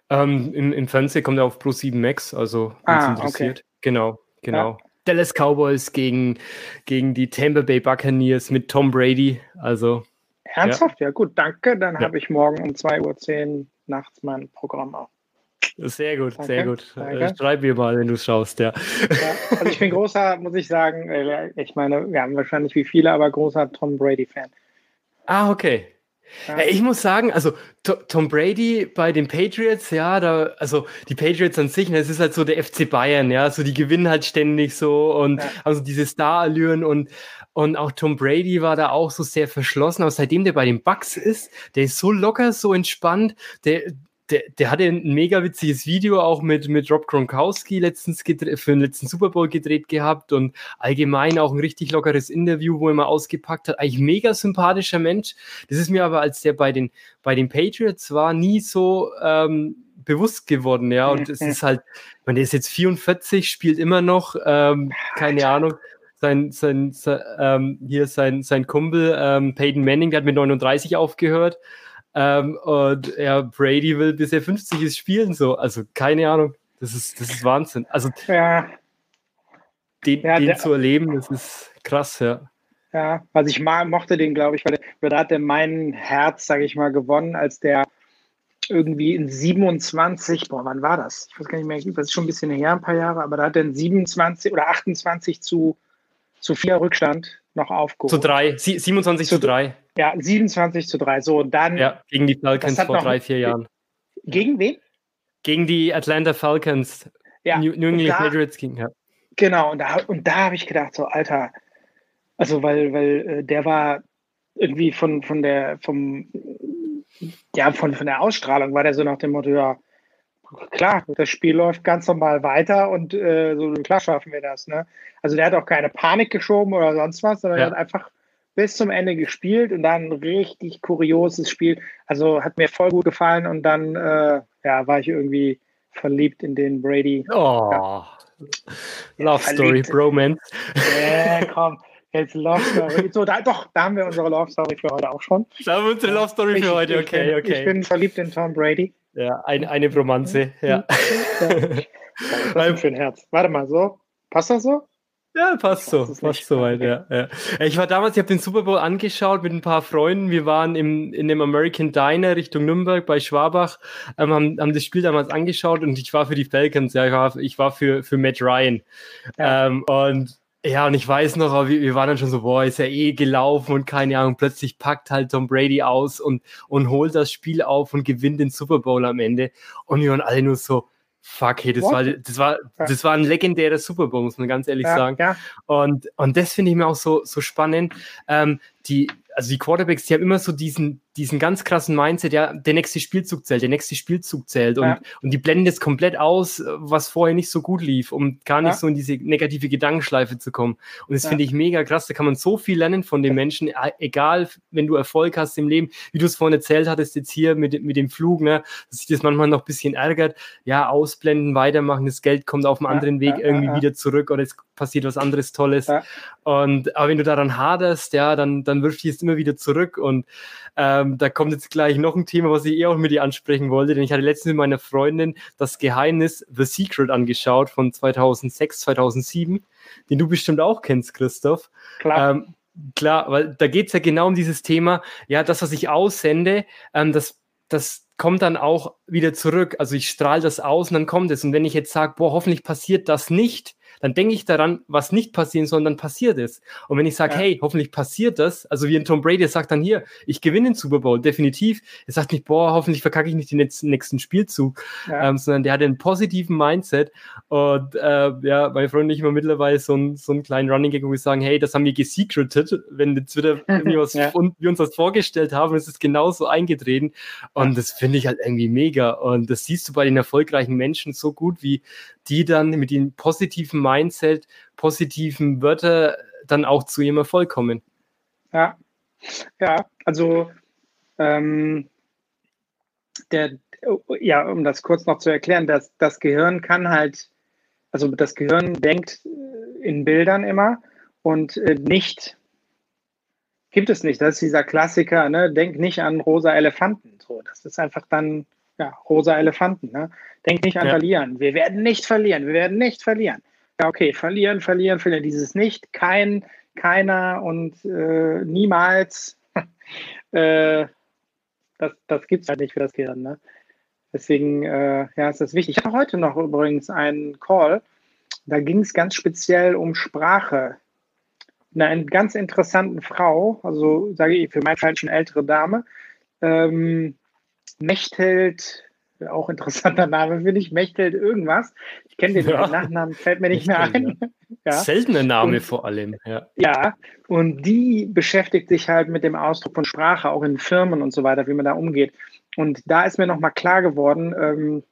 Ähm, im, Im Fernsehen kommt er auf Pro 7 Max, also ah, interessiert. Okay. Genau, genau. Ja. Dallas Cowboys gegen, gegen die Tampa Bay Buccaneers mit Tom Brady. Also. Ernsthaft? Ja, ja gut, danke. Dann ja. habe ich morgen um 2.10 Uhr nachts mein Programm auf. Sehr gut, danke, sehr gut. Danke. Äh, schreib mir mal, wenn du schaust, ja. ja. Also ich bin großer, muss ich sagen, äh, ich meine, wir haben wahrscheinlich wie viele, aber großer Tom Brady-Fan. Ah, okay. Ja. Ich muss sagen, also Tom Brady bei den Patriots, ja, da, also die Patriots an sich, das ne, ist halt so der FC Bayern, ja, so die gewinnen halt ständig so und ja. also diese Star-Allüren und, und auch Tom Brady war da auch so sehr verschlossen, aber seitdem der bei den Bucks ist, der ist so locker, so entspannt, der, der, der hatte ein mega witziges Video auch mit, mit Rob Gronkowski letztens für den letzten Super Bowl gedreht gehabt und allgemein auch ein richtig lockeres Interview, wo er mal ausgepackt hat. Eigentlich mega sympathischer Mensch. Das ist mir aber, als der bei den, bei den Patriots war, nie so ähm, bewusst geworden, ja. Und es ist halt, man, der ist jetzt 44, spielt immer noch, ähm, keine Ahnung. Sein, sein, sein ähm, hier sein, sein Kumpel ähm, Peyton Manning, der hat mit 39 aufgehört. Ähm, und ja, Brady will, bis er 50 ist, spielen so. Also keine Ahnung. Das ist, das ist Wahnsinn. Also ja. den, ja, den der, zu erleben, das ist krass, ja. Ja, also ich mochte den, glaube ich, weil der, da hat er mein Herz, sage ich mal, gewonnen, als der irgendwie in 27, boah, wann war das? Ich weiß gar nicht mehr, das ist schon ein bisschen her, ein paar Jahre, aber da hat er in 27 oder 28 zu, zu 4 Rückstand noch aufgeholt. Zu 3, 27 zu 3. Ja, 27 zu 3. So, und dann. Ja, gegen die Falcons vor drei, vier Jahren. Gegen wen? Gegen die Atlanta Falcons. Ja. New, New England Patriots ging, ja. Genau, und da, und da habe ich gedacht, so, Alter, also weil, weil äh, der war irgendwie von, von der, vom, ja, von, von der Ausstrahlung war der so nach dem Motto, ja, klar, das Spiel läuft ganz normal weiter und äh, so klar schaffen wir das. Ne? Also der hat auch keine Panik geschoben oder sonst was, sondern ja. er hat einfach bis zum Ende gespielt und dann ein richtig kurioses Spiel. Also hat mir voll gut gefallen und dann äh, ja, war ich irgendwie verliebt in den Brady. Oh, ja. Love Story, Bromance. Ja, komm. Jetzt Love Story. So, da, doch, da haben wir unsere Love Story für heute auch schon. Da haben wir unsere Love Story für heute, okay, ich okay. Ich bin verliebt in Tom Brady. Ja, ein, eine Romanze, ja. ja. für ein Herz. Warte mal, so. Passt das so? Ja, passt so, passt soweit, ja, ja. Ich war damals, ich habe den Super Bowl angeschaut mit ein paar Freunden. Wir waren im, in dem American Diner Richtung Nürnberg bei Schwabach, ähm, haben, haben das Spiel damals angeschaut und ich war für die Falcons, ja, ich war, ich war für, für Matt Ryan. Ja. Ähm, und ja, und ich weiß noch, wir, wir waren dann schon so, boah, ist ja eh gelaufen und keine Ahnung, plötzlich packt halt Tom Brady aus und, und holt das Spiel auf und gewinnt den Super Bowl am Ende. Und wir waren alle nur so, Fuck, hey, das war, das war, das war ein legendärer Super Bowl, muss man ganz ehrlich ja, sagen. Ja. Und, und das finde ich mir auch so, so spannend. Ähm, die, also die Quarterbacks, die haben immer so diesen, diesen ganz krassen Mindset, ja, der nächste Spielzug zählt, der nächste Spielzug zählt. Und, ja. und die blenden das komplett aus, was vorher nicht so gut lief, um gar nicht ja. so in diese negative Gedankenschleife zu kommen. Und das ja. finde ich mega krass. Da kann man so viel lernen von den Menschen, e, egal, wenn du Erfolg hast im Leben, wie du es vorhin erzählt hattest, jetzt hier mit, mit dem Flug, ne, dass sich das manchmal noch ein bisschen ärgert. Ja, ausblenden, weitermachen, das Geld kommt auf einem anderen Weg irgendwie wieder zurück oder es passiert was anderes Tolles. Und aber wenn du daran haderst, ja, dann, dann wirft dich es immer wieder zurück. Und ähm, da kommt jetzt gleich noch ein Thema, was ich eh auch mit dir ansprechen wollte, denn ich hatte letztens mit meiner Freundin das Geheimnis The Secret angeschaut von 2006, 2007, den du bestimmt auch kennst, Christoph. Klar. Ähm, klar, weil da geht es ja genau um dieses Thema, ja, das, was ich aussende, ähm, das, das kommt dann auch wieder zurück. Also ich strahle das aus und dann kommt es. Und wenn ich jetzt sage, boah, hoffentlich passiert das nicht, dann denke ich daran, was nicht passieren soll, dann passiert es. Und wenn ich sage, ja. hey, hoffentlich passiert das, also wie ein Tom Brady sagt dann hier, ich gewinne den Super Bowl, definitiv. Er sagt nicht, boah, hoffentlich verkacke ich nicht den nächsten Spielzug, ja. ähm, sondern der hat einen positiven Mindset. Und äh, ja, meine Freunde ich immer mittlerweile so, ein, so einen kleinen Running Gag, wo wir sagen, hey, das haben wir gesecreted, wenn jetzt wieder irgendwie was ja. und wir uns das vorgestellt haben, ist es genauso eingetreten. Und das finde ich halt irgendwie mega. Und das siehst du bei den erfolgreichen Menschen so gut, wie die dann mit dem positiven Mindset, positiven Wörter dann auch zu ihrem Erfolg kommen. Ja, ja, also ähm, der, ja, um das kurz noch zu erklären, dass das Gehirn kann halt, also das Gehirn denkt äh, in Bildern immer und äh, nicht, gibt es nicht. Das ist dieser Klassiker, ne? Denk nicht an rosa Elefanten. So, das ist einfach dann ja, rosa Elefanten. Ne? Denk nicht an ja. verlieren. Wir werden nicht verlieren. Wir werden nicht verlieren. Ja, okay, verlieren, verlieren, verlieren. Dieses nicht, kein, keiner und äh, niemals. äh, das das gibt es halt nicht für das Gehirn. Ne? Deswegen äh, ja, ist das wichtig. Ich hatte heute noch übrigens einen Call. Da ging es ganz speziell um Sprache. Eine ganz interessanten Frau, also sage ich für mein Fall schon ältere Dame, ähm, Mechthild, auch interessanter Name finde ich, Mechthild irgendwas. Ich kenne den ja. Nachnamen, fällt mir nicht mehr ein. Ja. Seltener Name und, vor allem. Ja. ja, und die beschäftigt sich halt mit dem Ausdruck von Sprache, auch in Firmen und so weiter, wie man da umgeht. Und da ist mir nochmal klar geworden, ähm,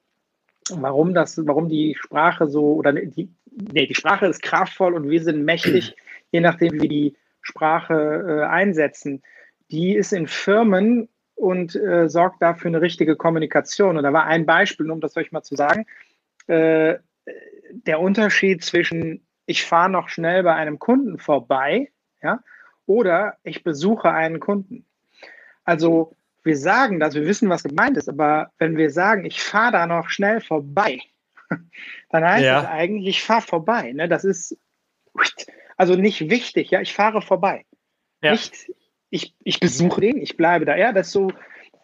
warum das, warum die Sprache so, oder die, nee, die Sprache ist kraftvoll und wir sind mächtig, je nachdem, wie wir die Sprache äh, einsetzen. Die ist in Firmen und äh, sorgt dafür eine richtige Kommunikation. Und da war ein Beispiel, um das euch mal zu sagen, äh, der Unterschied zwischen ich fahre noch schnell bei einem Kunden vorbei, ja, oder ich besuche einen Kunden. Also wir sagen das, wir wissen, was gemeint ist, aber wenn wir sagen, ich fahre da noch schnell vorbei, dann heißt ja. das eigentlich, ich fahre vorbei. Ne? Das ist also nicht wichtig, ja, ich fahre vorbei. Ja. Nicht, ich, ich besuche den, ich bleibe da. Ja, das ist so,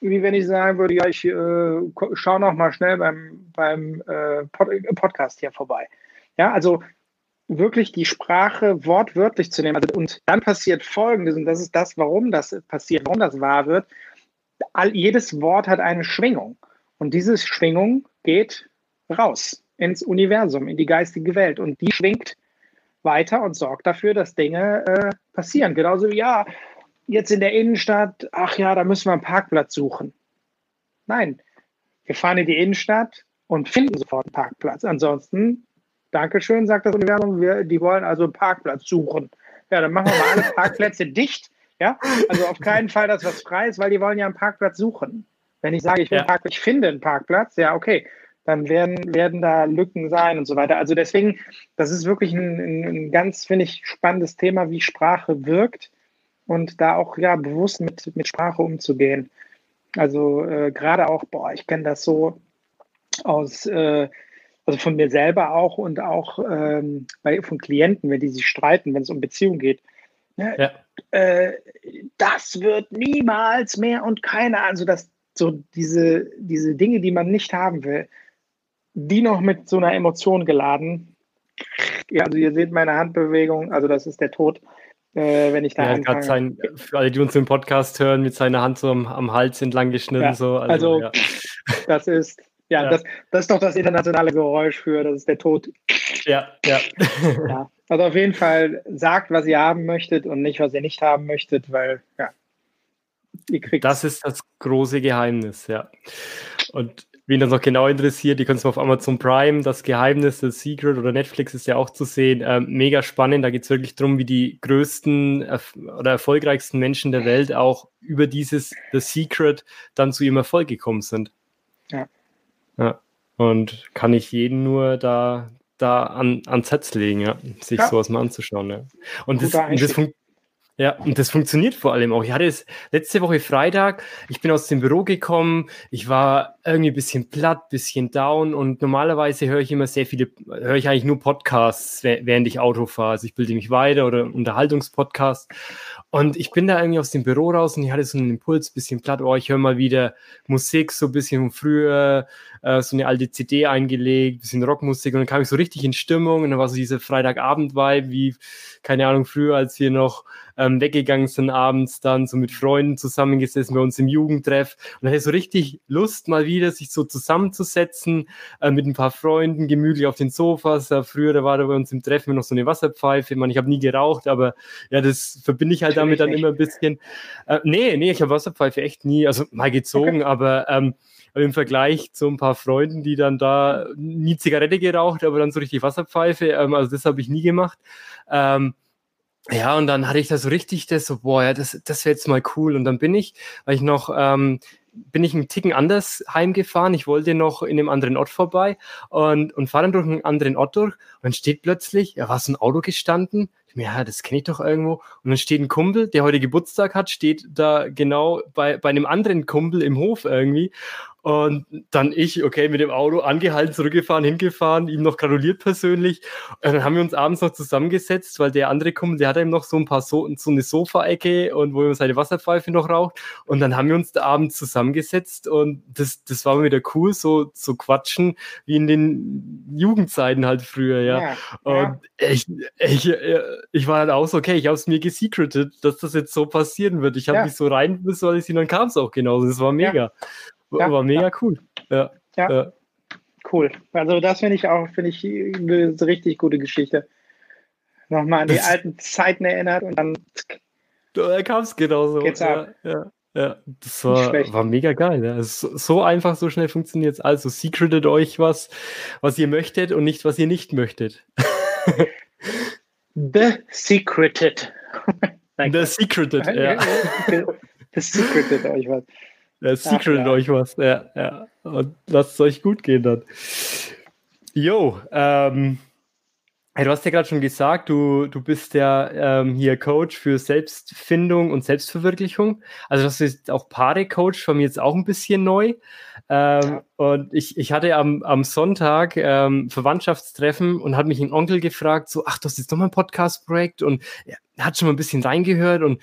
wie wenn ich sagen würde, ja, ich äh, schaue noch mal schnell beim, beim äh, Pod Podcast hier vorbei. Ja, also wirklich die Sprache wortwörtlich zu nehmen. Also, und dann passiert Folgendes, und das ist das, warum das passiert, warum das wahr wird. All, jedes Wort hat eine Schwingung. Und diese Schwingung geht raus ins Universum, in die geistige Welt. Und die schwingt weiter und sorgt dafür, dass Dinge äh, passieren. Genauso wie, ja, jetzt in der Innenstadt, ach ja, da müssen wir einen Parkplatz suchen. Nein, wir fahren in die Innenstadt und finden sofort einen Parkplatz. Ansonsten, Dankeschön, sagt das Universum, wir, die wollen also einen Parkplatz suchen. Ja, dann machen wir mal alle Parkplätze dicht. Ja, also auf keinen Fall, dass was frei ist, weil die wollen ja einen Parkplatz suchen. Wenn ich sage, ich, ja. Parkplatz, ich finde einen Parkplatz, ja, okay, dann werden, werden da Lücken sein und so weiter. Also deswegen, das ist wirklich ein, ein ganz, finde ich, spannendes Thema, wie Sprache wirkt und da auch ja bewusst mit, mit Sprache umzugehen. Also äh, gerade auch, boah, ich kenne das so aus, äh, also von mir selber auch und auch ähm, bei, von Klienten, wenn die sich streiten, wenn es um Beziehungen geht. Ne? Ja. Äh, das wird niemals mehr und keiner, also das, so diese, diese Dinge, die man nicht haben will, die noch mit so einer Emotion geladen. Ja, also ihr seht meine Handbewegung, also das ist der Tod äh, wenn ich da ja, anfange. Sein, für alle, die uns im Podcast hören, mit seiner Hand so am, am Hals entlang geschnitten. Ja, so. Also, also ja. das ist, ja, ja. Das, das ist doch das internationale Geräusch für, das ist der Tod. Ja, ja. ja. Also auf jeden Fall sagt, was ihr haben möchtet und nicht, was ihr nicht haben möchtet, weil, ja, ihr kriegt. Das ist das große Geheimnis, ja. Und wen das noch genau interessiert, die können es mal auf Amazon Prime, das Geheimnis, das Secret oder Netflix ist ja auch zu sehen. Ähm, mega spannend, da geht es wirklich darum, wie die größten erf oder erfolgreichsten Menschen der Welt auch über dieses The Secret dann zu ihrem Erfolg gekommen sind. Ja. ja. Und kann ich jeden nur da, da an, ans Herz legen, ja, sich ja. sowas mal anzuschauen. Ja. Und das, das, fun ja, und das funktioniert vor allem auch. Ich hatte es letzte Woche Freitag, ich bin aus dem Büro gekommen, ich war irgendwie ein bisschen platt, bisschen down und normalerweise höre ich immer sehr viele, höre ich eigentlich nur Podcasts, während ich Auto fahre. Also ich bilde mich weiter oder Unterhaltungspodcast. Und ich bin da irgendwie aus dem Büro raus und ich hatte so einen Impuls, bisschen platt, oh, ich höre mal wieder Musik, so ein bisschen von früher, äh, so eine alte CD eingelegt, bisschen Rockmusik und dann kam ich so richtig in Stimmung und dann war so diese Freitagabend-Vibe, wie, keine Ahnung, früher, als wir noch ähm, weggegangen sind abends dann so mit Freunden zusammengesessen bei uns im Jugendtreff und dann hatte so richtig Lust mal wieder sich so zusammenzusetzen äh, mit ein paar Freunden gemütlich auf den Sofas. Äh, früher da war da bei uns im Treffen noch so eine Wasserpfeife. Ich, meine, ich habe nie geraucht, aber ja, das verbinde ich halt damit dann immer ein bisschen. Äh, nee, nee, ich habe Wasserpfeife echt nie, also mal gezogen, aber ähm, im Vergleich zu ein paar Freunden, die dann da nie Zigarette geraucht, aber dann so richtig Wasserpfeife, ähm, also das habe ich nie gemacht. Ähm, ja, und dann hatte ich da so richtig das so, boah, ja, das, das wäre jetzt mal cool. Und dann bin ich, weil ich noch, ähm, bin ich einen Ticken anders heimgefahren. Ich wollte noch in einem anderen Ort vorbei und, und fahre dann durch einen anderen Ort durch. Und dann steht plötzlich, ja, war so ein Auto gestanden. Ich mir, ja, das kenne ich doch irgendwo. Und dann steht ein Kumpel, der heute Geburtstag hat, steht da genau bei, bei einem anderen Kumpel im Hof irgendwie. Und dann ich, okay, mit dem Auto angehalten, zurückgefahren, hingefahren, ihm noch gratuliert persönlich. Und dann haben wir uns abends noch zusammengesetzt, weil der andere Kumpel, der hat eben noch so ein paar so, so eine Sofaecke und wo er seine Wasserpfeife noch raucht. Und dann haben wir uns da abends zusammengesetzt und das, das war wieder cool, so zu so quatschen, wie in den Jugendzeiten halt früher, ja. ja und ja. Ich, ich, ich war halt auch so, okay, ich habe es mir gesecretet, dass das jetzt so passieren wird. Ich habe ja. mich so rein visualisiert und dann kam es auch genauso. Das war mega. Ja, war mega ja. cool. Ja. ja. Cool. Also das finde ich auch, finde ich eine richtig gute Geschichte. Nochmal an die alten Zeiten erinnert und dann. Da kam es genauso. Geht's ab. Ja, ja. das war, war mega geil. So, so einfach, so schnell funktioniert es. Also, secretet euch was, was ihr möchtet und nicht, was ihr nicht möchtet. The Secreted. The Secreted, ja. The Secreted euch was. Ja, Secret ja. euch was. Ja, ja. Und lasst es euch gut gehen dann. Jo, ähm, du hast ja gerade schon gesagt, du, du bist ja ähm, hier Coach für Selbstfindung und Selbstverwirklichung. Also das ist auch Paare-Coach von mir jetzt auch ein bisschen neu. Ähm, ja. Und ich, ich hatte am, am Sonntag ähm, Verwandtschaftstreffen und hat mich ein Onkel gefragt, so, ach, das ist doch mal ein Podcast-Projekt und er hat schon mal ein bisschen reingehört und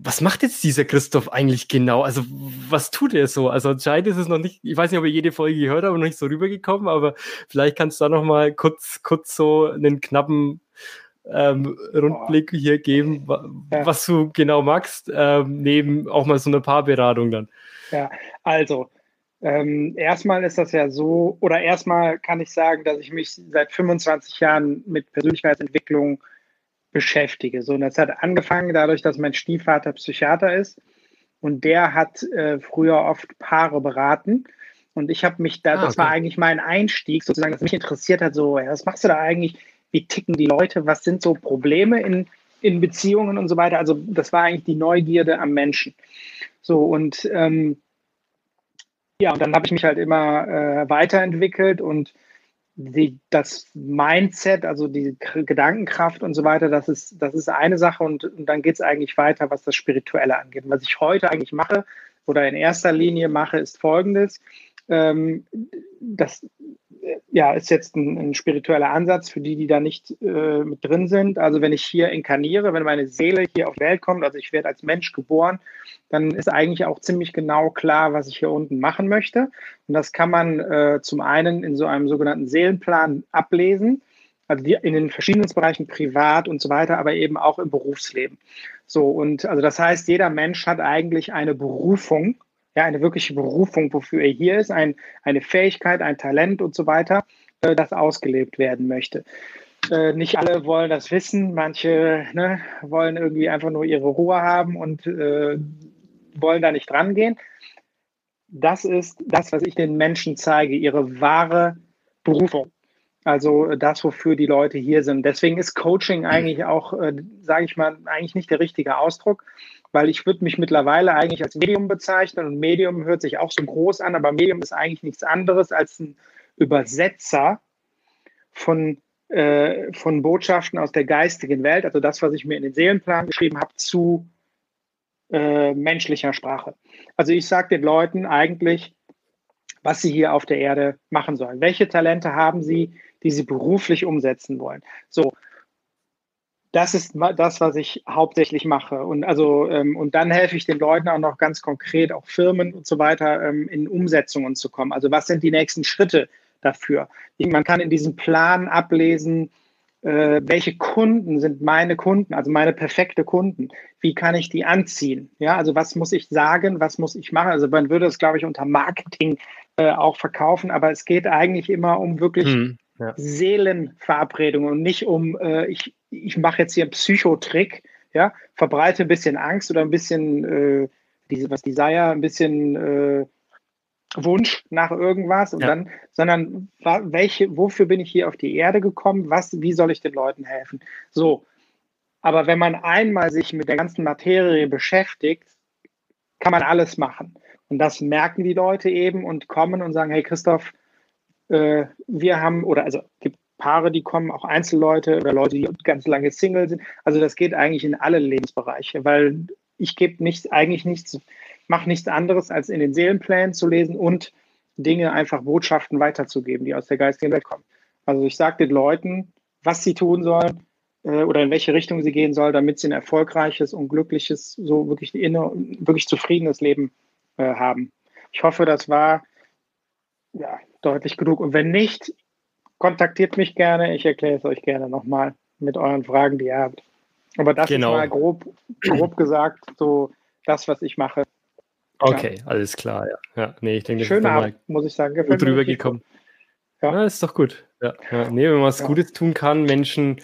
was macht jetzt dieser Christoph eigentlich genau? Also, was tut er so? Also, anscheinend ist es noch nicht, ich weiß nicht, ob ihr jede Folge gehört habt und noch nicht so rübergekommen, aber vielleicht kannst du da noch mal kurz, kurz so einen knappen ähm, Rundblick hier geben, ja. was du genau magst, ähm, neben auch mal so eine Paarberatung dann. Ja, also, ähm, erstmal ist das ja so, oder erstmal kann ich sagen, dass ich mich seit 25 Jahren mit Persönlichkeitsentwicklung beschäftige. So, und das hat angefangen dadurch, dass mein Stiefvater Psychiater ist und der hat äh, früher oft Paare beraten. Und ich habe mich da, ah, das war eigentlich mein Einstieg, sozusagen, das mich interessiert hat, so, ja, was machst du da eigentlich? Wie ticken die Leute? Was sind so Probleme in, in Beziehungen und so weiter? Also, das war eigentlich die Neugierde am Menschen. So, und ähm, ja, und dann habe ich mich halt immer äh, weiterentwickelt und die, das Mindset, also die Gedankenkraft und so weiter, das ist, das ist eine Sache und, und dann geht es eigentlich weiter, was das Spirituelle angeht. Und was ich heute eigentlich mache oder in erster Linie mache, ist folgendes. Ähm, das ja, ist jetzt ein, ein, spiritueller Ansatz für die, die da nicht äh, mit drin sind. Also wenn ich hier inkarniere, wenn meine Seele hier auf Welt kommt, also ich werde als Mensch geboren, dann ist eigentlich auch ziemlich genau klar, was ich hier unten machen möchte. Und das kann man äh, zum einen in so einem sogenannten Seelenplan ablesen, also die, in den verschiedenen Bereichen privat und so weiter, aber eben auch im Berufsleben. So, und also das heißt, jeder Mensch hat eigentlich eine Berufung, ja, eine wirkliche Berufung, wofür er hier ist, ein, eine Fähigkeit, ein Talent und so weiter, äh, das ausgelebt werden möchte. Äh, nicht alle wollen das wissen, manche ne, wollen irgendwie einfach nur ihre Ruhe haben und äh, wollen da nicht rangehen. Das ist das, was ich den Menschen zeige, ihre wahre Berufung. Also äh, das, wofür die Leute hier sind. Deswegen ist Coaching eigentlich auch, äh, sage ich mal, eigentlich nicht der richtige Ausdruck, weil ich würde mich mittlerweile eigentlich als Medium bezeichnen und Medium hört sich auch so groß an, aber Medium ist eigentlich nichts anderes als ein Übersetzer von, äh, von Botschaften aus der geistigen Welt, also das, was ich mir in den Seelenplan geschrieben habe, zu äh, menschlicher Sprache. Also ich sage den Leuten eigentlich, was sie hier auf der Erde machen sollen. Welche Talente haben sie, die sie beruflich umsetzen wollen? So, das ist das, was ich hauptsächlich mache. Und also ähm, und dann helfe ich den Leuten auch noch ganz konkret, auch Firmen und so weiter, ähm, in Umsetzungen zu kommen. Also was sind die nächsten Schritte dafür? Man kann in diesem Plan ablesen, äh, welche Kunden sind meine Kunden, also meine perfekte Kunden? Wie kann ich die anziehen? Ja, also was muss ich sagen, was muss ich machen? Also man würde es, glaube ich, unter Marketing äh, auch verkaufen, aber es geht eigentlich immer um wirklich hm, ja. Seelenverabredungen und nicht um, äh, ich, ich mache jetzt hier einen Psychotrick, ja, verbreite ein bisschen Angst oder ein bisschen, äh, diese, was Desire, ein bisschen äh, Wunsch nach irgendwas und ja. dann, sondern welche, wofür bin ich hier auf die Erde gekommen? Was, wie soll ich den Leuten helfen? So. Aber wenn man einmal sich mit der ganzen Materie beschäftigt, kann man alles machen. Und das merken die Leute eben und kommen und sagen, hey Christoph, äh, wir haben, oder also gibt Paare, die kommen, auch Einzelleute oder Leute, die ganz lange Single sind. Also das geht eigentlich in alle Lebensbereiche, weil ich gebe nichts, eigentlich nichts mache nichts anderes, als in den Seelenplänen zu lesen und Dinge, einfach Botschaften weiterzugeben, die aus der geistigen Welt kommen. Also ich sage den Leuten, was sie tun sollen äh, oder in welche Richtung sie gehen sollen, damit sie ein erfolgreiches und glückliches, so wirklich, inner, wirklich zufriedenes Leben äh, haben. Ich hoffe, das war ja, deutlich genug. Und wenn nicht, kontaktiert mich gerne. Ich erkläre es euch gerne nochmal mit euren Fragen, die ihr habt. Aber das genau. ist mal grob, grob gesagt so das, was ich mache. Okay, ja. alles klar, ja. ja. Nee, ich denke, Schöner Abend, muss ich sagen. Gefällt gut rübergekommen. Ja. ja, ist doch gut. Ja, ja. Nee, wenn man was. Gutes tun kann, Menschen,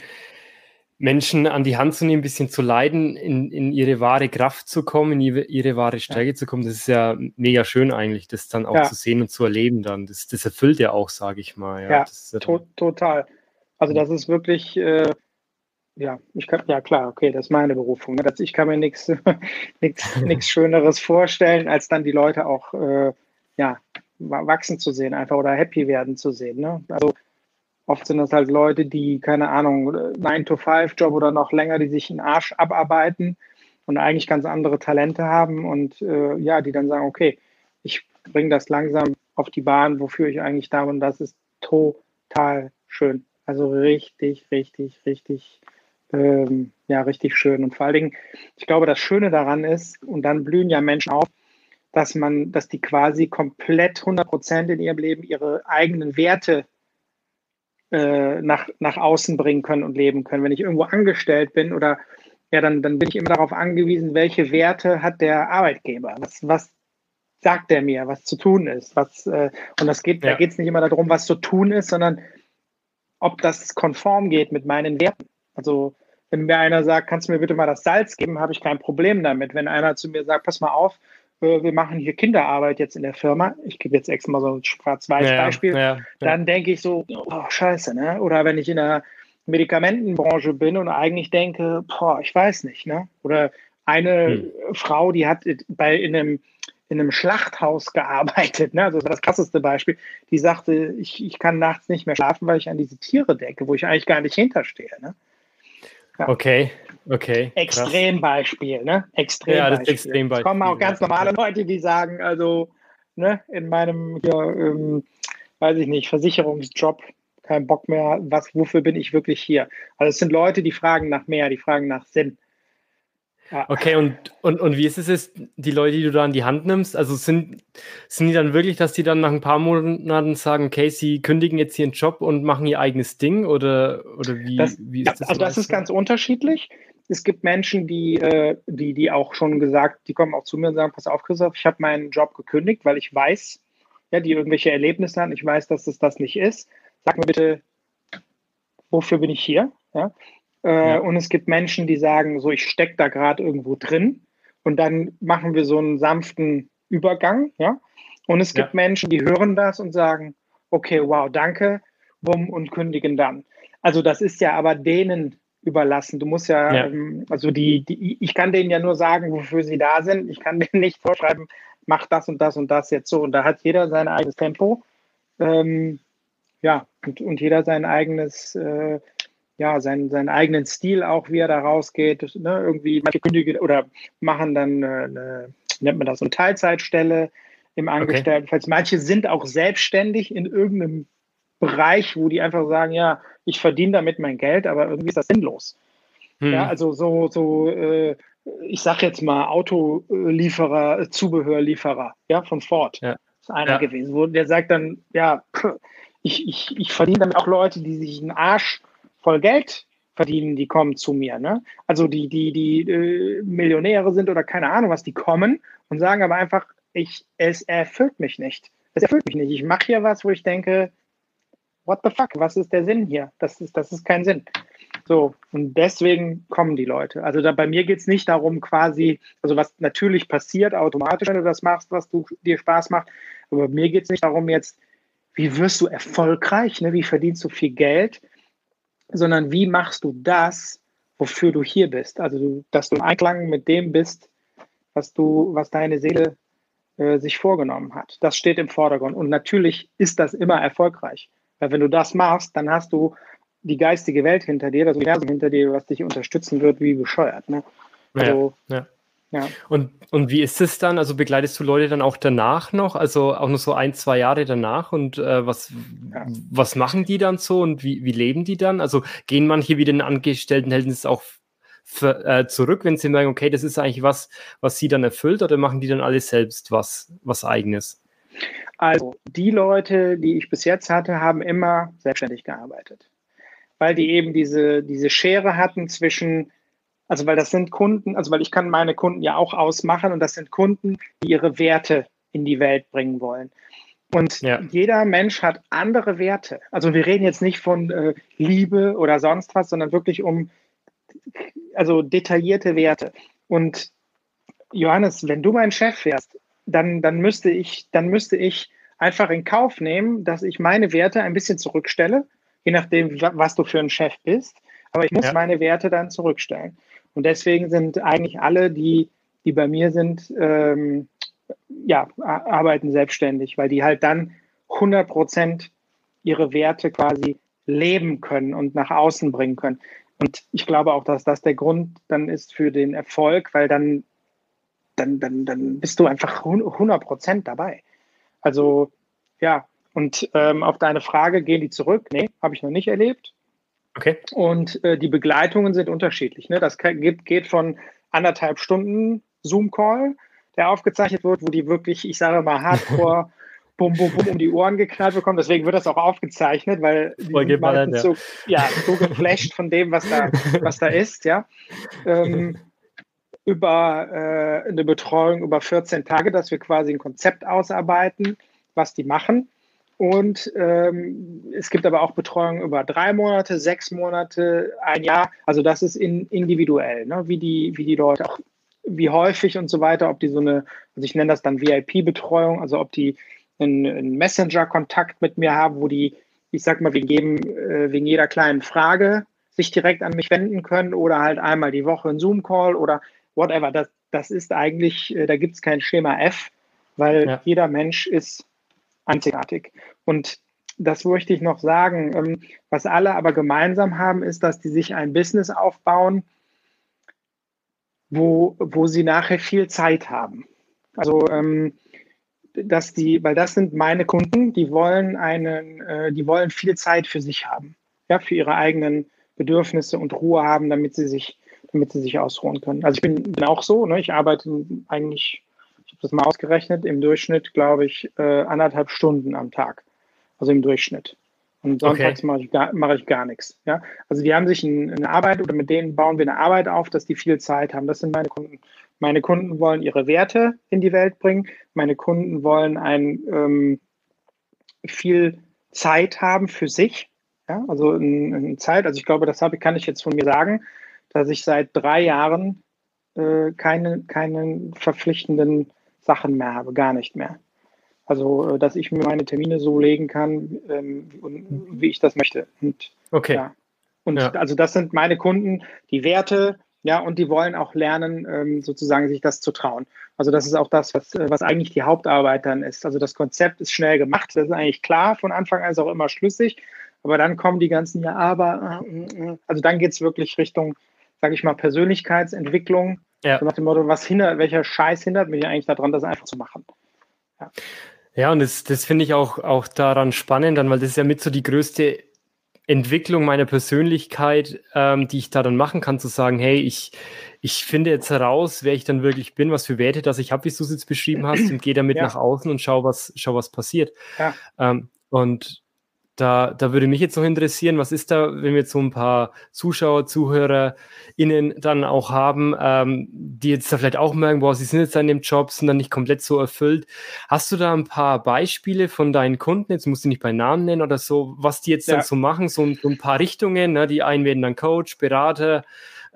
Menschen an die Hand zu nehmen, ein bisschen zu leiden, in, in ihre wahre Kraft zu kommen, in ihre, ihre wahre Stärke zu kommen, das ist ja mega schön eigentlich, das dann auch zu sehen und zu erleben dann. Das, das erfüllt ja auch, sage ich mal. Ja, to total. Also das ist wirklich, äh, ja, ich kann, ja klar, okay, das ist meine Berufung. Ne? ich kann mir nichts nichts Schöneres vorstellen, als dann die Leute auch äh, ja, wachsen zu sehen, einfach oder happy werden zu sehen. Ne? Also oft sind das halt Leute, die, keine Ahnung, 9-to-5-Job oder noch länger, die sich einen Arsch abarbeiten und eigentlich ganz andere Talente haben und äh, ja, die dann sagen, okay, ich bringe das langsam auf die Bahn, wofür ich eigentlich da bin. Das ist total schön. Also richtig, richtig, richtig ähm, ja, richtig schön. Und vor allen Dingen, ich glaube, das Schöne daran ist, und dann blühen ja Menschen auf, dass man, dass die quasi komplett 100 Prozent in ihrem Leben ihre eigenen Werte äh, nach, nach außen bringen können und leben können. Wenn ich irgendwo angestellt bin oder ja, dann, dann bin ich immer darauf angewiesen, welche Werte hat der Arbeitgeber? Was, was sagt er mir, was zu tun ist? Was, äh, und das geht, ja. da geht es nicht immer darum, was zu tun ist, sondern ob das konform geht mit meinen Werten. Also wenn mir einer sagt, kannst du mir bitte mal das Salz geben, habe ich kein Problem damit. Wenn einer zu mir sagt, pass mal auf, wir machen hier Kinderarbeit jetzt in der Firma, ich gebe jetzt extra mal so ein Schwarz-Weiß-Beispiel, ja, ja, ja. dann denke ich so, oh, scheiße, ne? Oder wenn ich in der Medikamentenbranche bin und eigentlich denke, boah, ich weiß nicht, ne? Oder eine hm. Frau, die hat bei in einem in einem Schlachthaus gearbeitet, ne? Also das, das krasseste Beispiel. Die sagte, ich, ich kann nachts nicht mehr schlafen, weil ich an diese Tiere denke, wo ich eigentlich gar nicht hinterstehe. Ne? Ja. Okay, okay. Extrembeispiel, ne? Extrembeispiel. Ja, das ist Extrembeispiel. Es kommen auch ganz normale Leute, die sagen, also, ne, in meinem, hier, ähm, weiß ich nicht, Versicherungsjob, kein Bock mehr, was, wofür bin ich wirklich hier? Also es sind Leute, die fragen nach mehr, die fragen nach Sinn. Ja. Okay, und, und, und wie ist es jetzt, die Leute, die du da in die Hand nimmst? Also sind, sind die dann wirklich, dass die dann nach ein paar Monaten sagen, okay, sie kündigen jetzt ihren Job und machen ihr eigenes Ding? Oder, oder wie, das, wie ist das? Also, das ist ganz unterschiedlich. es gibt Menschen, die, äh, die, die auch schon gesagt, die kommen auch zu mir und sagen, pass auf, Christoph, ich habe meinen Job gekündigt, weil ich weiß, ja, die irgendwelche Erlebnisse haben, ich weiß, dass es das nicht ist. Sag mir bitte, wofür bin ich hier? Ja? Äh, ja. Und es gibt Menschen, die sagen, so, ich stecke da gerade irgendwo drin und dann machen wir so einen sanften Übergang, ja. Und es gibt ja. Menschen, die hören das und sagen, okay, wow, danke, bumm, und kündigen dann. Also das ist ja aber denen überlassen. Du musst ja, ja. Ähm, also die, die, ich kann denen ja nur sagen, wofür sie da sind. Ich kann denen nicht vorschreiben, mach das und das und das jetzt so. Und da hat jeder sein eigenes Tempo. Ähm, ja, und, und jeder sein eigenes, äh, ja, seinen, seinen eigenen Stil auch, wie er da rausgeht. Ne? Irgendwie manche kündigen oder machen dann eine, eine, nennt man das, so eine Teilzeitstelle im Angestelltenfeld. Okay. Manche sind auch selbstständig in irgendeinem Bereich, wo die einfach sagen, ja, ich verdiene damit mein Geld, aber irgendwie ist das sinnlos. Hm. Ja, also so, so äh, ich sag jetzt mal Autolieferer, Zubehörlieferer, ja, von Ford. Ja. ist einer ja. gewesen, wo der sagt dann, ja, ich, ich, ich verdiene damit auch Leute, die sich einen Arsch voll Geld verdienen, die kommen zu mir. Ne? Also die, die, die äh, Millionäre sind oder keine Ahnung was, die kommen und sagen aber einfach, ich, es erfüllt mich nicht. Es erfüllt mich nicht. Ich mache hier was, wo ich denke, what the fuck, was ist der Sinn hier? Das ist, das ist kein Sinn. So, und deswegen kommen die Leute. Also da, bei mir geht es nicht darum, quasi, also was natürlich passiert automatisch, wenn du das machst, was du, dir Spaß macht, aber mir geht es nicht darum, jetzt, wie wirst du erfolgreich, ne? wie verdienst du viel Geld, sondern wie machst du das, wofür du hier bist. Also, du, dass du im Einklang mit dem bist, was du, was deine Seele äh, sich vorgenommen hat. Das steht im Vordergrund. Und natürlich ist das immer erfolgreich. Weil wenn du das machst, dann hast du die geistige Welt hinter dir, das Universum hinter dir, was dich unterstützen wird, wie bescheuert. Ne? Also, ja, ja. Ja. Und, und wie ist es dann? Also begleitest du Leute dann auch danach noch? Also auch noch so ein, zwei Jahre danach? Und äh, was, ja. was machen die dann so und wie, wie leben die dann? Also gehen manche wieder in den Angestelltenverhältnis auch für, äh, zurück, wenn sie merken, okay, das ist eigentlich was, was sie dann erfüllt, oder machen die dann alles selbst was, was eigenes? Also die Leute, die ich bis jetzt hatte, haben immer selbstständig gearbeitet, weil die eben diese, diese Schere hatten zwischen, also weil das sind Kunden, also weil ich kann meine Kunden ja auch ausmachen und das sind Kunden, die ihre Werte in die Welt bringen wollen. Und ja. jeder Mensch hat andere Werte. Also wir reden jetzt nicht von äh, Liebe oder sonst was, sondern wirklich um also detaillierte Werte. Und Johannes, wenn du mein Chef wärst, dann, dann, müsste ich, dann müsste ich einfach in Kauf nehmen, dass ich meine Werte ein bisschen zurückstelle, je nachdem, was du für ein Chef bist. Aber ich muss ja. meine Werte dann zurückstellen. Und deswegen sind eigentlich alle, die, die bei mir sind, ähm, ja, arbeiten selbstständig, weil die halt dann 100 Prozent ihre Werte quasi leben können und nach außen bringen können. Und ich glaube auch, dass das der Grund dann ist für den Erfolg, weil dann dann, dann, dann bist du einfach 100 Prozent dabei. Also ja, und ähm, auf deine Frage, gehen die zurück? Nee, habe ich noch nicht erlebt. Okay. Und äh, die Begleitungen sind unterschiedlich. Ne? Das geht, geht von anderthalb Stunden Zoom-Call, der aufgezeichnet wird, wo die wirklich, ich sage mal, hardcore bum, bum, bum um die Ohren geknallt bekommen. Deswegen wird das auch aufgezeichnet, weil die sind meistens so, ja, so geflasht von dem, was da, was da ist, ja. Ähm, über äh, eine Betreuung über 14 Tage, dass wir quasi ein Konzept ausarbeiten, was die machen. Und ähm, es gibt aber auch Betreuung über drei Monate, sechs Monate, ein Jahr. Also das ist in, individuell, ne? wie, die, wie die Leute auch, wie häufig und so weiter, ob die so eine, also ich nenne das dann VIP-Betreuung, also ob die einen, einen Messenger-Kontakt mit mir haben, wo die, ich sag mal, wegen, jedem, äh, wegen jeder kleinen Frage sich direkt an mich wenden können oder halt einmal die Woche einen Zoom-Call oder whatever. Das, das ist eigentlich, äh, da gibt es kein Schema F, weil ja. jeder Mensch ist einzigartig. Und das möchte ich noch sagen. Ähm, was alle aber gemeinsam haben, ist, dass die sich ein Business aufbauen, wo, wo sie nachher viel Zeit haben. Also, ähm, dass die, weil das sind meine Kunden, die wollen einen, äh, die wollen viel Zeit für sich haben, ja, für ihre eigenen Bedürfnisse und Ruhe haben, damit sie sich damit sie sich ausruhen können. Also ich bin, bin auch so, ne? ich arbeite eigentlich, ich habe das mal ausgerechnet, im Durchschnitt, glaube ich, äh, anderthalb Stunden am Tag. Also im Durchschnitt. Und sonntags okay. mache ich, gar, mache ich gar nichts. Ja? Also die haben sich ein, eine Arbeit oder mit denen bauen wir eine Arbeit auf, dass die viel Zeit haben. Das sind meine Kunden. Meine Kunden wollen ihre Werte in die Welt bringen. Meine Kunden wollen ein ähm, viel Zeit haben für sich. Ja? Also eine Zeit, also ich glaube, das habe, kann ich jetzt von mir sagen, dass ich seit drei Jahren äh, keine, keine verpflichtenden Sachen mehr habe, gar nicht mehr. Also, äh, dass ich mir meine Termine so legen kann, ähm, wie ich das möchte. Und, okay. Ja. Und ja. also das sind meine Kunden, die Werte, ja, und die wollen auch lernen, ähm, sozusagen sich das zu trauen. Also das ist auch das, was, äh, was eigentlich die Hauptarbeit dann ist. Also das Konzept ist schnell gemacht, das ist eigentlich klar, von Anfang an ist auch immer schlüssig, aber dann kommen die ganzen, ja, aber, äh, also dann geht es wirklich Richtung, sage ich mal, Persönlichkeitsentwicklung. Ja. So nach dem Motto, was hindert, welcher Scheiß hindert mich eigentlich daran, das einfach zu machen? Ja. Ja, und das, das finde ich auch, auch daran spannend, dann, weil das ist ja mit so die größte Entwicklung meiner Persönlichkeit, ähm, die ich da dann machen kann, zu sagen, hey, ich, ich finde jetzt heraus, wer ich dann wirklich bin, was für Werte das ich habe, wie du es jetzt beschrieben hast, und gehe damit ja. nach außen und schau, was, schau, was passiert. Ja. Ähm, und da, da würde mich jetzt noch interessieren, was ist da, wenn wir jetzt so ein paar Zuschauer, ZuhörerInnen dann auch haben, ähm, die jetzt da vielleicht auch merken, boah, sie sind jetzt an dem Job, sind dann nicht komplett so erfüllt. Hast du da ein paar Beispiele von deinen Kunden, jetzt musst du nicht bei Namen nennen oder so, was die jetzt ja. dann so machen, so, so, ein paar Richtungen, ne? die einen werden dann Coach, Berater,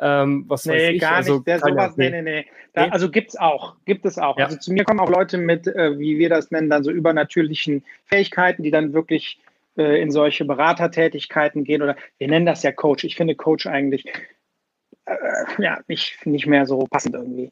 ähm, was nee, weiß ich. gar also, nicht. Der sowas, nee, nee, nee. Da, nee. Also gibt es auch, gibt es auch. Ja. Also zu mir kommen auch Leute mit, äh, wie wir das nennen, dann so übernatürlichen Fähigkeiten, die dann wirklich äh, in solche Beratertätigkeiten gehen oder wir nennen das ja Coach. Ich finde Coach eigentlich äh, ja nicht, nicht mehr so passend irgendwie.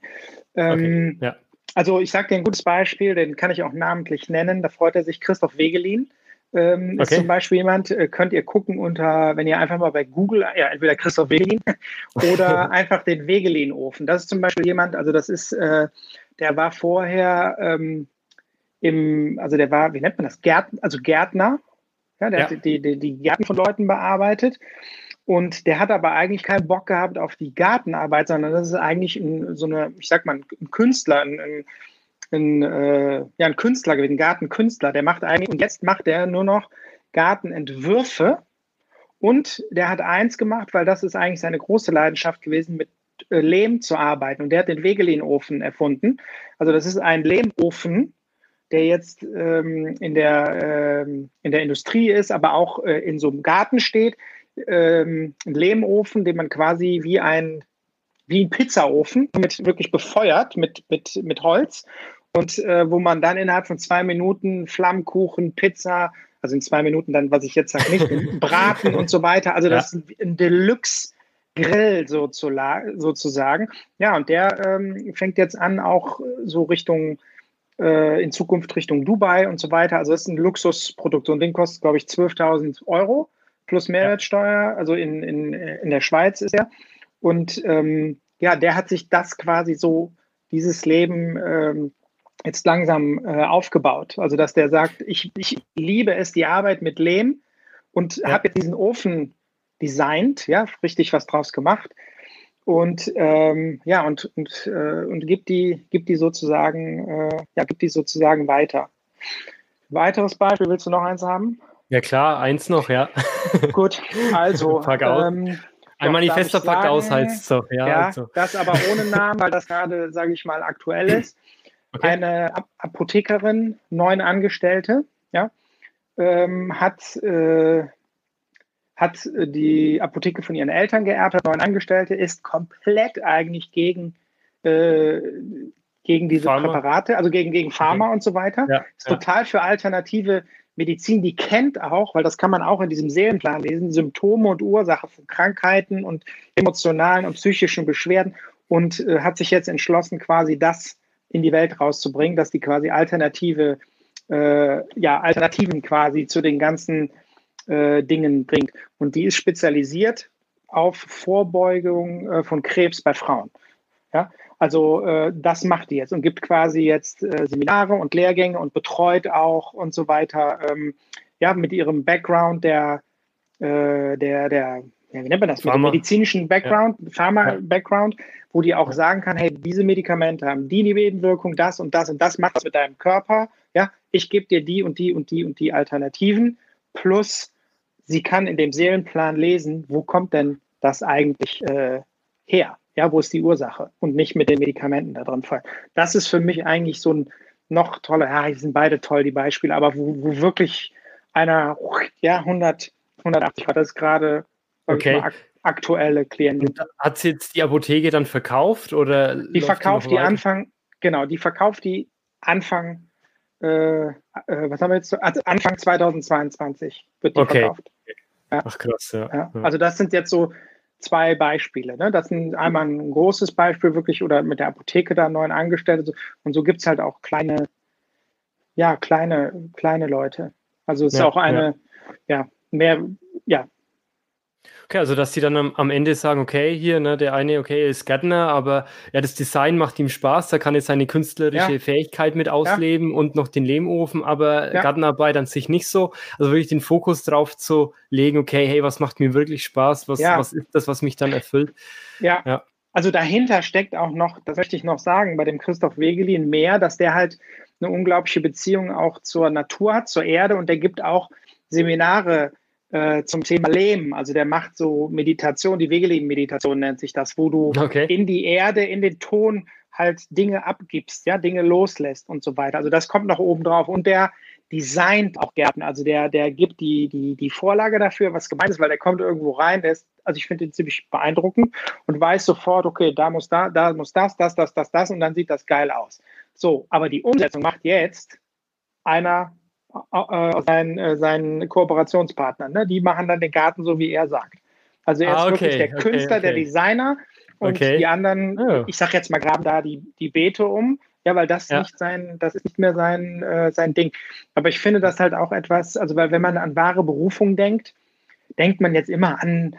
Ähm, okay, ja. Also ich sage dir ein gutes Beispiel, den kann ich auch namentlich nennen. Da freut er sich Christoph Wegelin. Ähm, okay. Ist zum Beispiel jemand, äh, könnt ihr gucken unter, wenn ihr einfach mal bei Google, ja, entweder Christoph Wegelin oder einfach den Wegelin-Ofen. Das ist zum Beispiel jemand, also das ist, äh, der war vorher ähm, im, also der war, wie nennt man das, Gärtner, also Gärtner ja, der ja. hat die, die, die Gärten von Leuten bearbeitet. Und der hat aber eigentlich keinen Bock gehabt auf die Gartenarbeit, sondern das ist eigentlich ein, so eine, ich sag mal, ein Künstler, ein, ein, ein äh, ja, ein Künstler gewesen, ein Gartenkünstler. Der macht eigentlich, und jetzt macht er nur noch Gartenentwürfe. Und der hat eins gemacht, weil das ist eigentlich seine große Leidenschaft gewesen, mit äh, Lehm zu arbeiten. Und der hat den Wegelin-Ofen erfunden. Also das ist ein Lehmofen, der jetzt ähm, in, der, ähm, in der Industrie ist, aber auch äh, in so einem Garten steht. Ähm, ein Lehmofen, den man quasi wie ein, wie ein Pizzaofen mit wirklich befeuert mit, mit, mit Holz und äh, wo man dann innerhalb von zwei Minuten Flammkuchen, Pizza, also in zwei Minuten dann, was ich jetzt sage, nicht, Braten und so weiter. Also das ja. ist ein Deluxe. Grill sozusagen. Ja, und der ähm, fängt jetzt an, auch so Richtung äh, in Zukunft Richtung Dubai und so weiter. Also das ist ein Luxusprodukt. So ein Ding kostet, glaube ich, 12.000 Euro plus Mehrwertsteuer. Also in, in, in der Schweiz ist er. Und ähm, ja, der hat sich das quasi so, dieses Leben ähm, jetzt langsam äh, aufgebaut. Also dass der sagt, ich, ich liebe es, die Arbeit mit Lehm und ja. habe jetzt diesen Ofen designt, ja, richtig was draus gemacht und ähm, ja und und, äh, und gibt die gibt die sozusagen äh, ja gibt die sozusagen weiter. Weiteres Beispiel willst du noch eins haben? Ja klar, eins noch, ja. Gut, also. Ähm, ein Manifester packt aus heißt so. Ja, ja also. das aber ohne Namen, weil das gerade, sage ich mal, aktuell ist. Okay. Eine Apothekerin, neun Angestellte, ja, ähm, hat äh, hat äh, die Apotheke von ihren Eltern geerbt, hat neun Angestellte, ist komplett eigentlich gegen, äh, gegen diese Pharma. Präparate, also gegen, gegen Pharma okay. und so weiter. Ja, ist ja. total für alternative Medizin, die kennt auch, weil das kann man auch in diesem Seelenplan lesen, Symptome und Ursache von Krankheiten und emotionalen und psychischen Beschwerden und äh, hat sich jetzt entschlossen, quasi das in die Welt rauszubringen, dass die quasi alternative, äh, ja, Alternativen quasi zu den ganzen äh, Dingen bringt. Und die ist spezialisiert auf Vorbeugung äh, von Krebs bei Frauen. Ja? Also äh, das macht die jetzt und gibt quasi jetzt äh, Seminare und Lehrgänge und betreut auch und so weiter. Ähm, ja, mit ihrem Background der, äh, der, der, ja, wie nennt man das, mit dem medizinischen Background, ja. Pharma-Background, wo die auch sagen kann, hey, diese Medikamente haben die Nebenwirkung, das und das und das macht das mit deinem Körper. Ja, ich gebe dir die und die und die und die Alternativen plus sie kann in dem Seelenplan lesen, wo kommt denn das eigentlich äh, her? Ja, wo ist die Ursache? Und nicht mit den Medikamenten da drin fallen. Das ist für mich eigentlich so ein noch toller, ja, die sind beide toll, die Beispiele, aber wo, wo wirklich einer, ja, 100, 180 hat das gerade okay. ak aktuelle Klienten. hat sie jetzt die Apotheke dann verkauft oder? Die verkauft die, die Anfang, genau, die verkauft die Anfang, äh, äh, was haben wir jetzt? Also Anfang 2022 wird die okay. verkauft. Ja. Ach krass, ja. ja. Also das sind jetzt so zwei Beispiele. Ne? Das sind einmal ein großes Beispiel wirklich oder mit der Apotheke da neuen Angestellte und so gibt es halt auch kleine, ja, kleine, kleine Leute. Also es ja, ist auch eine, ja. ja, mehr, ja, Okay, also dass sie dann am, am, Ende sagen, okay, hier, ne, der eine, okay, er ist Gärtner, aber ja, das Design macht ihm Spaß, da kann er seine künstlerische ja. Fähigkeit mit ausleben ja. und noch den Lehmofen, aber ja. Gartenarbeit an sich nicht so. Also wirklich den Fokus drauf zu legen, okay, hey, was macht mir wirklich Spaß, was, was ist das, was mich dann erfüllt? Ja. ja. Also dahinter steckt auch noch, das möchte ich noch sagen, bei dem Christoph Wegelin mehr, dass der halt eine unglaubliche Beziehung auch zur Natur hat, zur Erde und der gibt auch Seminare äh, zum Thema Lehm. Also der macht so Meditation, die Wegelin-Meditation nennt sich das, wo du okay. in die Erde, in den Ton halt Dinge abgibst, ja, Dinge loslässt und so weiter. Also das kommt noch oben drauf. Und der designt auch Gärten. Also der, der gibt die, die, die Vorlage dafür, was gemeint ist, weil der kommt irgendwo rein, der ist, also ich finde ihn ziemlich beeindruckend und weiß sofort, okay, da muss da, da muss das, das, das, das, das und dann sieht das geil aus. So, aber die Umsetzung macht jetzt einer äh, seinen, äh, seinen Kooperationspartnern. Ne? Die machen dann den Garten so, wie er sagt. Also er ah, ist wirklich der Künstler, okay, okay. der Designer und die anderen, oh. ich sag jetzt mal, graben da die, die Beete um. Ja, weil das ja. nicht sein, das ist nicht mehr sein, äh, sein Ding. Aber ich finde das halt auch etwas, also weil wenn man an wahre Berufung denkt, denkt man jetzt immer an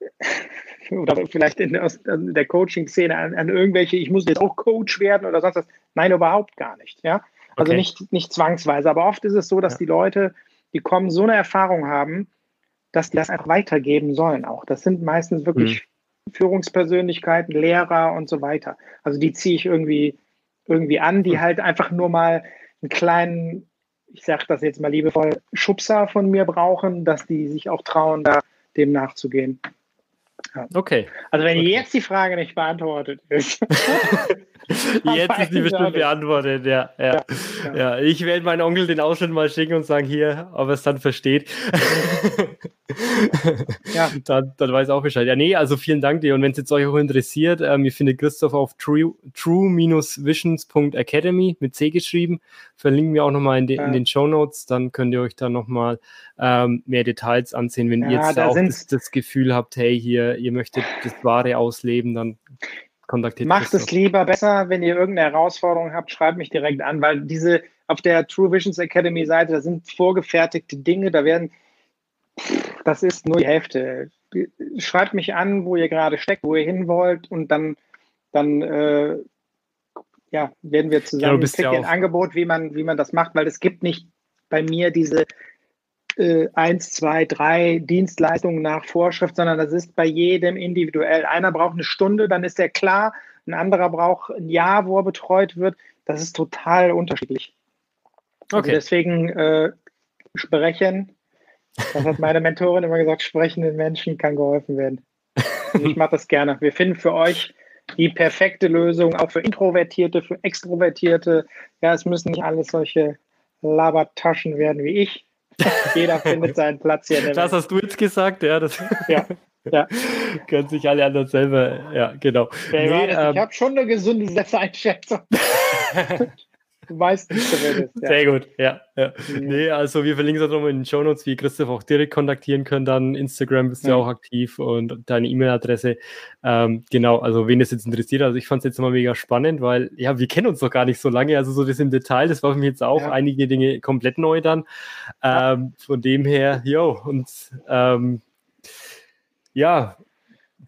oder vielleicht in der, der Coaching-Szene an, an, irgendwelche, ich muss jetzt auch Coach werden oder sonst was. Nein, überhaupt gar nicht. Ja? Also okay. nicht, nicht zwangsweise, aber oft ist es so, dass ja. die Leute, die kommen, so eine Erfahrung haben, dass die das einfach weitergeben sollen auch. Das sind meistens wirklich mhm. Führungspersönlichkeiten, Lehrer und so weiter. Also die ziehe ich irgendwie, irgendwie an, die mhm. halt einfach nur mal einen kleinen, ich sage das jetzt mal liebevoll, Schubser von mir brauchen, dass die sich auch trauen, da dem nachzugehen. Ja. Okay. Also wenn okay. jetzt die Frage nicht beantwortet ist. jetzt ist die bestimmt beantwortet, ja ja, ja. ja. ja. Ich werde meinen Onkel den Ausschnitt mal schicken und sagen, hier, ob er es dann versteht. ja. Dann, dann weiß auch Bescheid. Ja, nee, also vielen Dank dir. Und wenn es jetzt euch auch interessiert, ähm, ihr findet Christoph auf true-visions.academy mit C geschrieben. Verlinken wir auch nochmal in, de in den Show Notes. Dann könnt ihr euch da nochmal ähm, mehr Details ansehen. Wenn ihr jetzt da auch das, das Gefühl habt, hey, hier, ihr möchtet das Wahre ausleben, dann kontaktiert Macht es lieber besser, wenn ihr irgendeine Herausforderung habt, schreibt mich direkt an, weil diese auf der True Visions Academy Seite, da sind vorgefertigte Dinge, da werden, das ist nur die Hälfte. Schreibt mich an, wo ihr gerade steckt, wo ihr hin wollt und dann, dann äh, ja, werden wir zusammen ja, ein Angebot, wie man, wie man das macht, weil es gibt nicht bei mir diese äh, eins, zwei, drei Dienstleistungen nach Vorschrift, sondern das ist bei jedem individuell. Einer braucht eine Stunde, dann ist er klar. Ein anderer braucht ein Jahr, wo er betreut wird. Das ist total unterschiedlich. Also okay. Also deswegen äh, sprechen. Das hat meine Mentorin immer gesagt, sprechenden Menschen kann geholfen werden. Und ich mache das gerne. Wir finden für euch die perfekte Lösung, auch für Introvertierte, für Extrovertierte. Ja, es müssen nicht alles solche Labertaschen werden wie ich. Jeder findet seinen Platz hier. das hast du jetzt gesagt, ja. Das ja. Ja. Können sich alle anderen selber, ja, genau. nee, ähm, ich habe schon eine gesunde Selbsteinschätzung. du weißt nicht, wer das ist. Ja. Sehr gut, ja. ja. Mhm. Nee, also wir verlinken es auch nochmal in den Show Notes, wie Christoph auch direkt kontaktieren können. Dann Instagram bist du ja auch aktiv und deine E-Mail-Adresse. Ähm, genau, also wen das jetzt interessiert. Also ich fand es jetzt mal mega spannend, weil ja, wir kennen uns doch gar nicht so lange. Also so das im Detail, das war für mich jetzt auch ja. einige Dinge komplett neu dann. Ähm, von dem her, jo, und ähm, ja,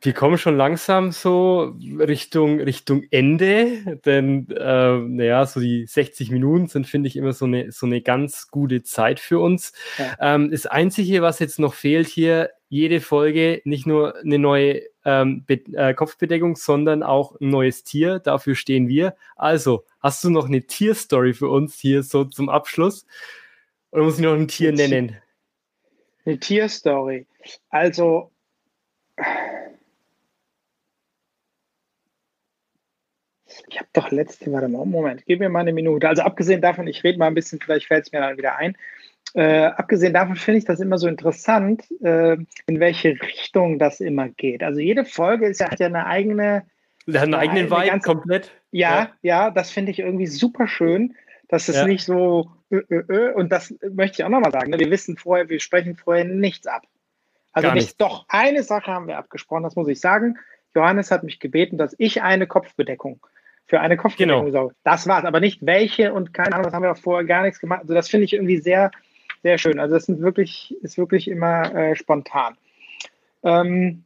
wir kommen schon langsam so Richtung, Richtung Ende, denn äh, naja, so die 60 Minuten sind, finde ich, immer so eine, so eine ganz gute Zeit für uns. Ja. Ähm, das Einzige, was jetzt noch fehlt hier, jede Folge nicht nur eine neue ähm, äh, Kopfbedeckung, sondern auch ein neues Tier. Dafür stehen wir. Also, hast du noch eine Tierstory für uns hier so zum Abschluss? Oder muss ich noch ein Tier nennen? Eine Tierstory. Also, ich habe doch letzte, warte mal, Moment, gib mir mal eine Minute. Also abgesehen davon, ich rede mal ein bisschen, vielleicht fällt es mir dann wieder ein. Äh, abgesehen davon finde ich das immer so interessant, äh, in welche Richtung das immer geht. Also jede Folge ist ja, hat ja eine eigene. Hat einen eigenen Vibe ganz, komplett. Ja, ja, ja das finde ich irgendwie super schön, dass es ja. nicht so ö, ö, ö, und das möchte ich auch nochmal sagen. Ne? Wir wissen vorher, wir sprechen vorher nichts ab. Also nicht, nicht. Doch, eine Sache haben wir abgesprochen, das muss ich sagen. Johannes hat mich gebeten, dass ich eine Kopfbedeckung für eine Kopfbedeckung genau. sorge. Das war's, aber nicht welche und keine Ahnung, das haben wir auch vorher gar nichts gemacht. Also das finde ich irgendwie sehr, sehr schön. Also das sind wirklich, ist wirklich immer äh, spontan. Ähm,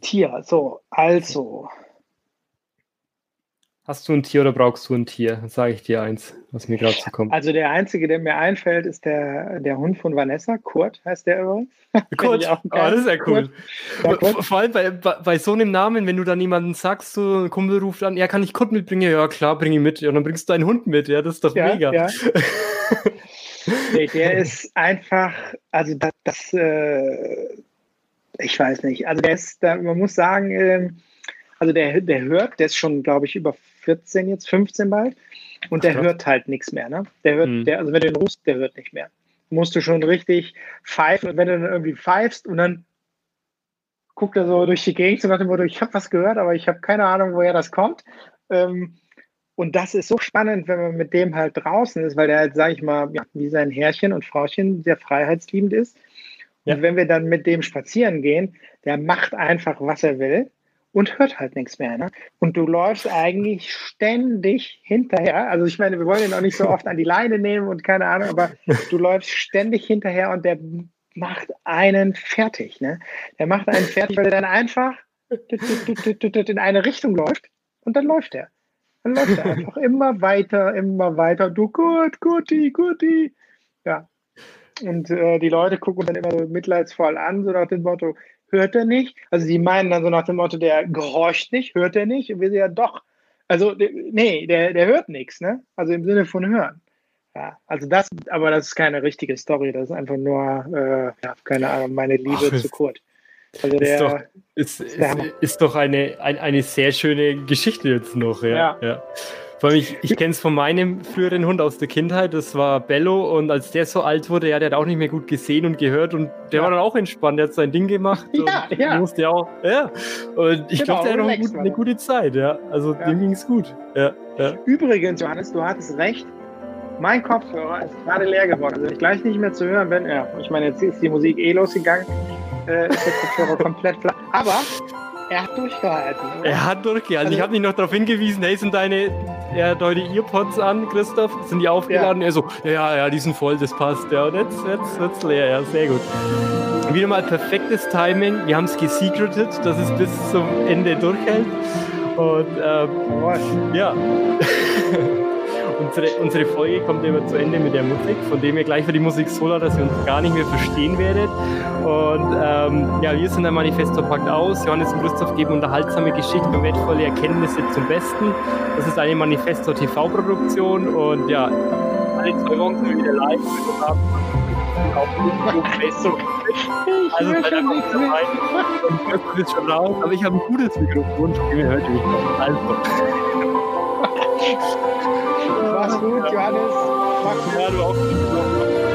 Tier, so, also Hast du ein Tier oder brauchst du ein Tier? Sage ich dir eins, was mir gerade so kommt. Also der einzige, der mir einfällt, ist der, der Hund von Vanessa. Kurt heißt der übrigens. Kurt, oh, das ist ja cool. Ja, Vor allem bei, bei, bei, so einem Namen, wenn du dann jemanden sagst, so ein Kumpel ruft an, ja, kann ich Kurt mitbringen? Ja, klar, bring ihn mit. Ja, dann bringst du einen Hund mit. Ja, das ist doch ja, mega. Ja. nee, der ist einfach, also das, das äh, ich weiß nicht. Also der ist, da, man muss sagen, äh, also der, der hört, der ist schon, glaube ich, über 14 jetzt, 15 bald. Und der Ach, hört halt nichts mehr, ne? Der hört, hm. der, also wenn du den rufst, der hört nicht mehr. Musst du schon richtig pfeifen. Und wenn du dann irgendwie pfeifst und dann guckt er so durch die Gegend so nach dem Motto, ich habe was gehört, aber ich habe keine Ahnung, woher das kommt. Ähm, und das ist so spannend, wenn man mit dem halt draußen ist, weil der halt, sage ich mal, ja, wie sein Herrchen und Frauchen sehr freiheitsliebend ist. Und ja. wenn wir dann mit dem spazieren gehen, der macht einfach, was er will und hört halt nichts mehr. Ne? Und du läufst eigentlich ständig hinterher. Also ich meine, wir wollen ihn auch nicht so oft an die Leine nehmen und keine Ahnung, aber du läufst ständig hinterher und der macht einen fertig. Ne? Der macht einen fertig, weil er dann einfach in eine Richtung läuft und dann läuft er. Dann läuft er einfach immer weiter, immer weiter. Du gut, guti, guti. Ja. Und äh, die Leute gucken dann immer so mitleidsvoll an, so nach dem Motto, hört er nicht? Also sie meinen dann so nach dem Motto, der gehorcht nicht, hört er nicht? Und wir sagen ja doch. Also, nee, der, der hört nichts, ne? Also im Sinne von hören. Ja, also das, aber das ist keine richtige Story, das ist einfach nur, äh, keine Ahnung, meine Liebe Ach, zu Kurt. Also der, ist, doch, ist, ist, ist, doch eine, ein, eine sehr schöne Geschichte jetzt noch, ja. ja. ja. Vor allem, ich, ich kenne es von meinem früheren Hund aus der Kindheit, das war Bello und als der so alt wurde, ja, der hat auch nicht mehr gut gesehen und gehört und der ja. war dann auch entspannt, der hat sein Ding gemacht. Ja, ja. Musste auch, ja. Und ich genau, glaube, der hat noch gut, eine, gute Zeit, ja. Also ja. dem ging es gut. Ja, ja. Übrigens, Johannes, du hattest recht. Mein Kopfhörer ist gerade leer geworden. Also ich gleich nicht mehr zu hören bin. Ja, ich meine, jetzt ist die Musik eh losgegangen. Äh, ist der Kopfhörer komplett flach. Aber er hat durchgehalten. Oder? Er hat durchgehalten. Also, ich habe dich noch darauf hingewiesen, hey, sind deine, er hat heute Earpods an, Christoph, sind die aufgeladen? Ja. Er so, ja, ja, die sind voll, das passt. Ja, und jetzt, jetzt wird's leer, ja, sehr gut. Wieder mal perfektes Timing. Wir haben es gesecretet, dass es bis zum Ende durchhält. Und ähm, ja. unsere, unsere Folge kommt immer zu Ende mit der Musik, von dem ihr gleich für die Musik so laut, dass ihr uns gar nicht mehr verstehen werdet. Und ähm, ja, wir sind ein Manifesto packt aus. Johannes und Christoph geben unterhaltsame Geschichten und wertvolle Erkenntnisse zum Besten. Das ist eine Manifesto TV-Produktion und ja, alle zwei Wochen sind wir wieder live mit haben auf YouTube, Facebook. Also seid einfach dabei. Und ich schon raus, aber ich habe ein gutes Mikrofon, von dem hört ihr mich noch. Also. Mach's gut, Johannes. Mach's gut. Ja, du auch.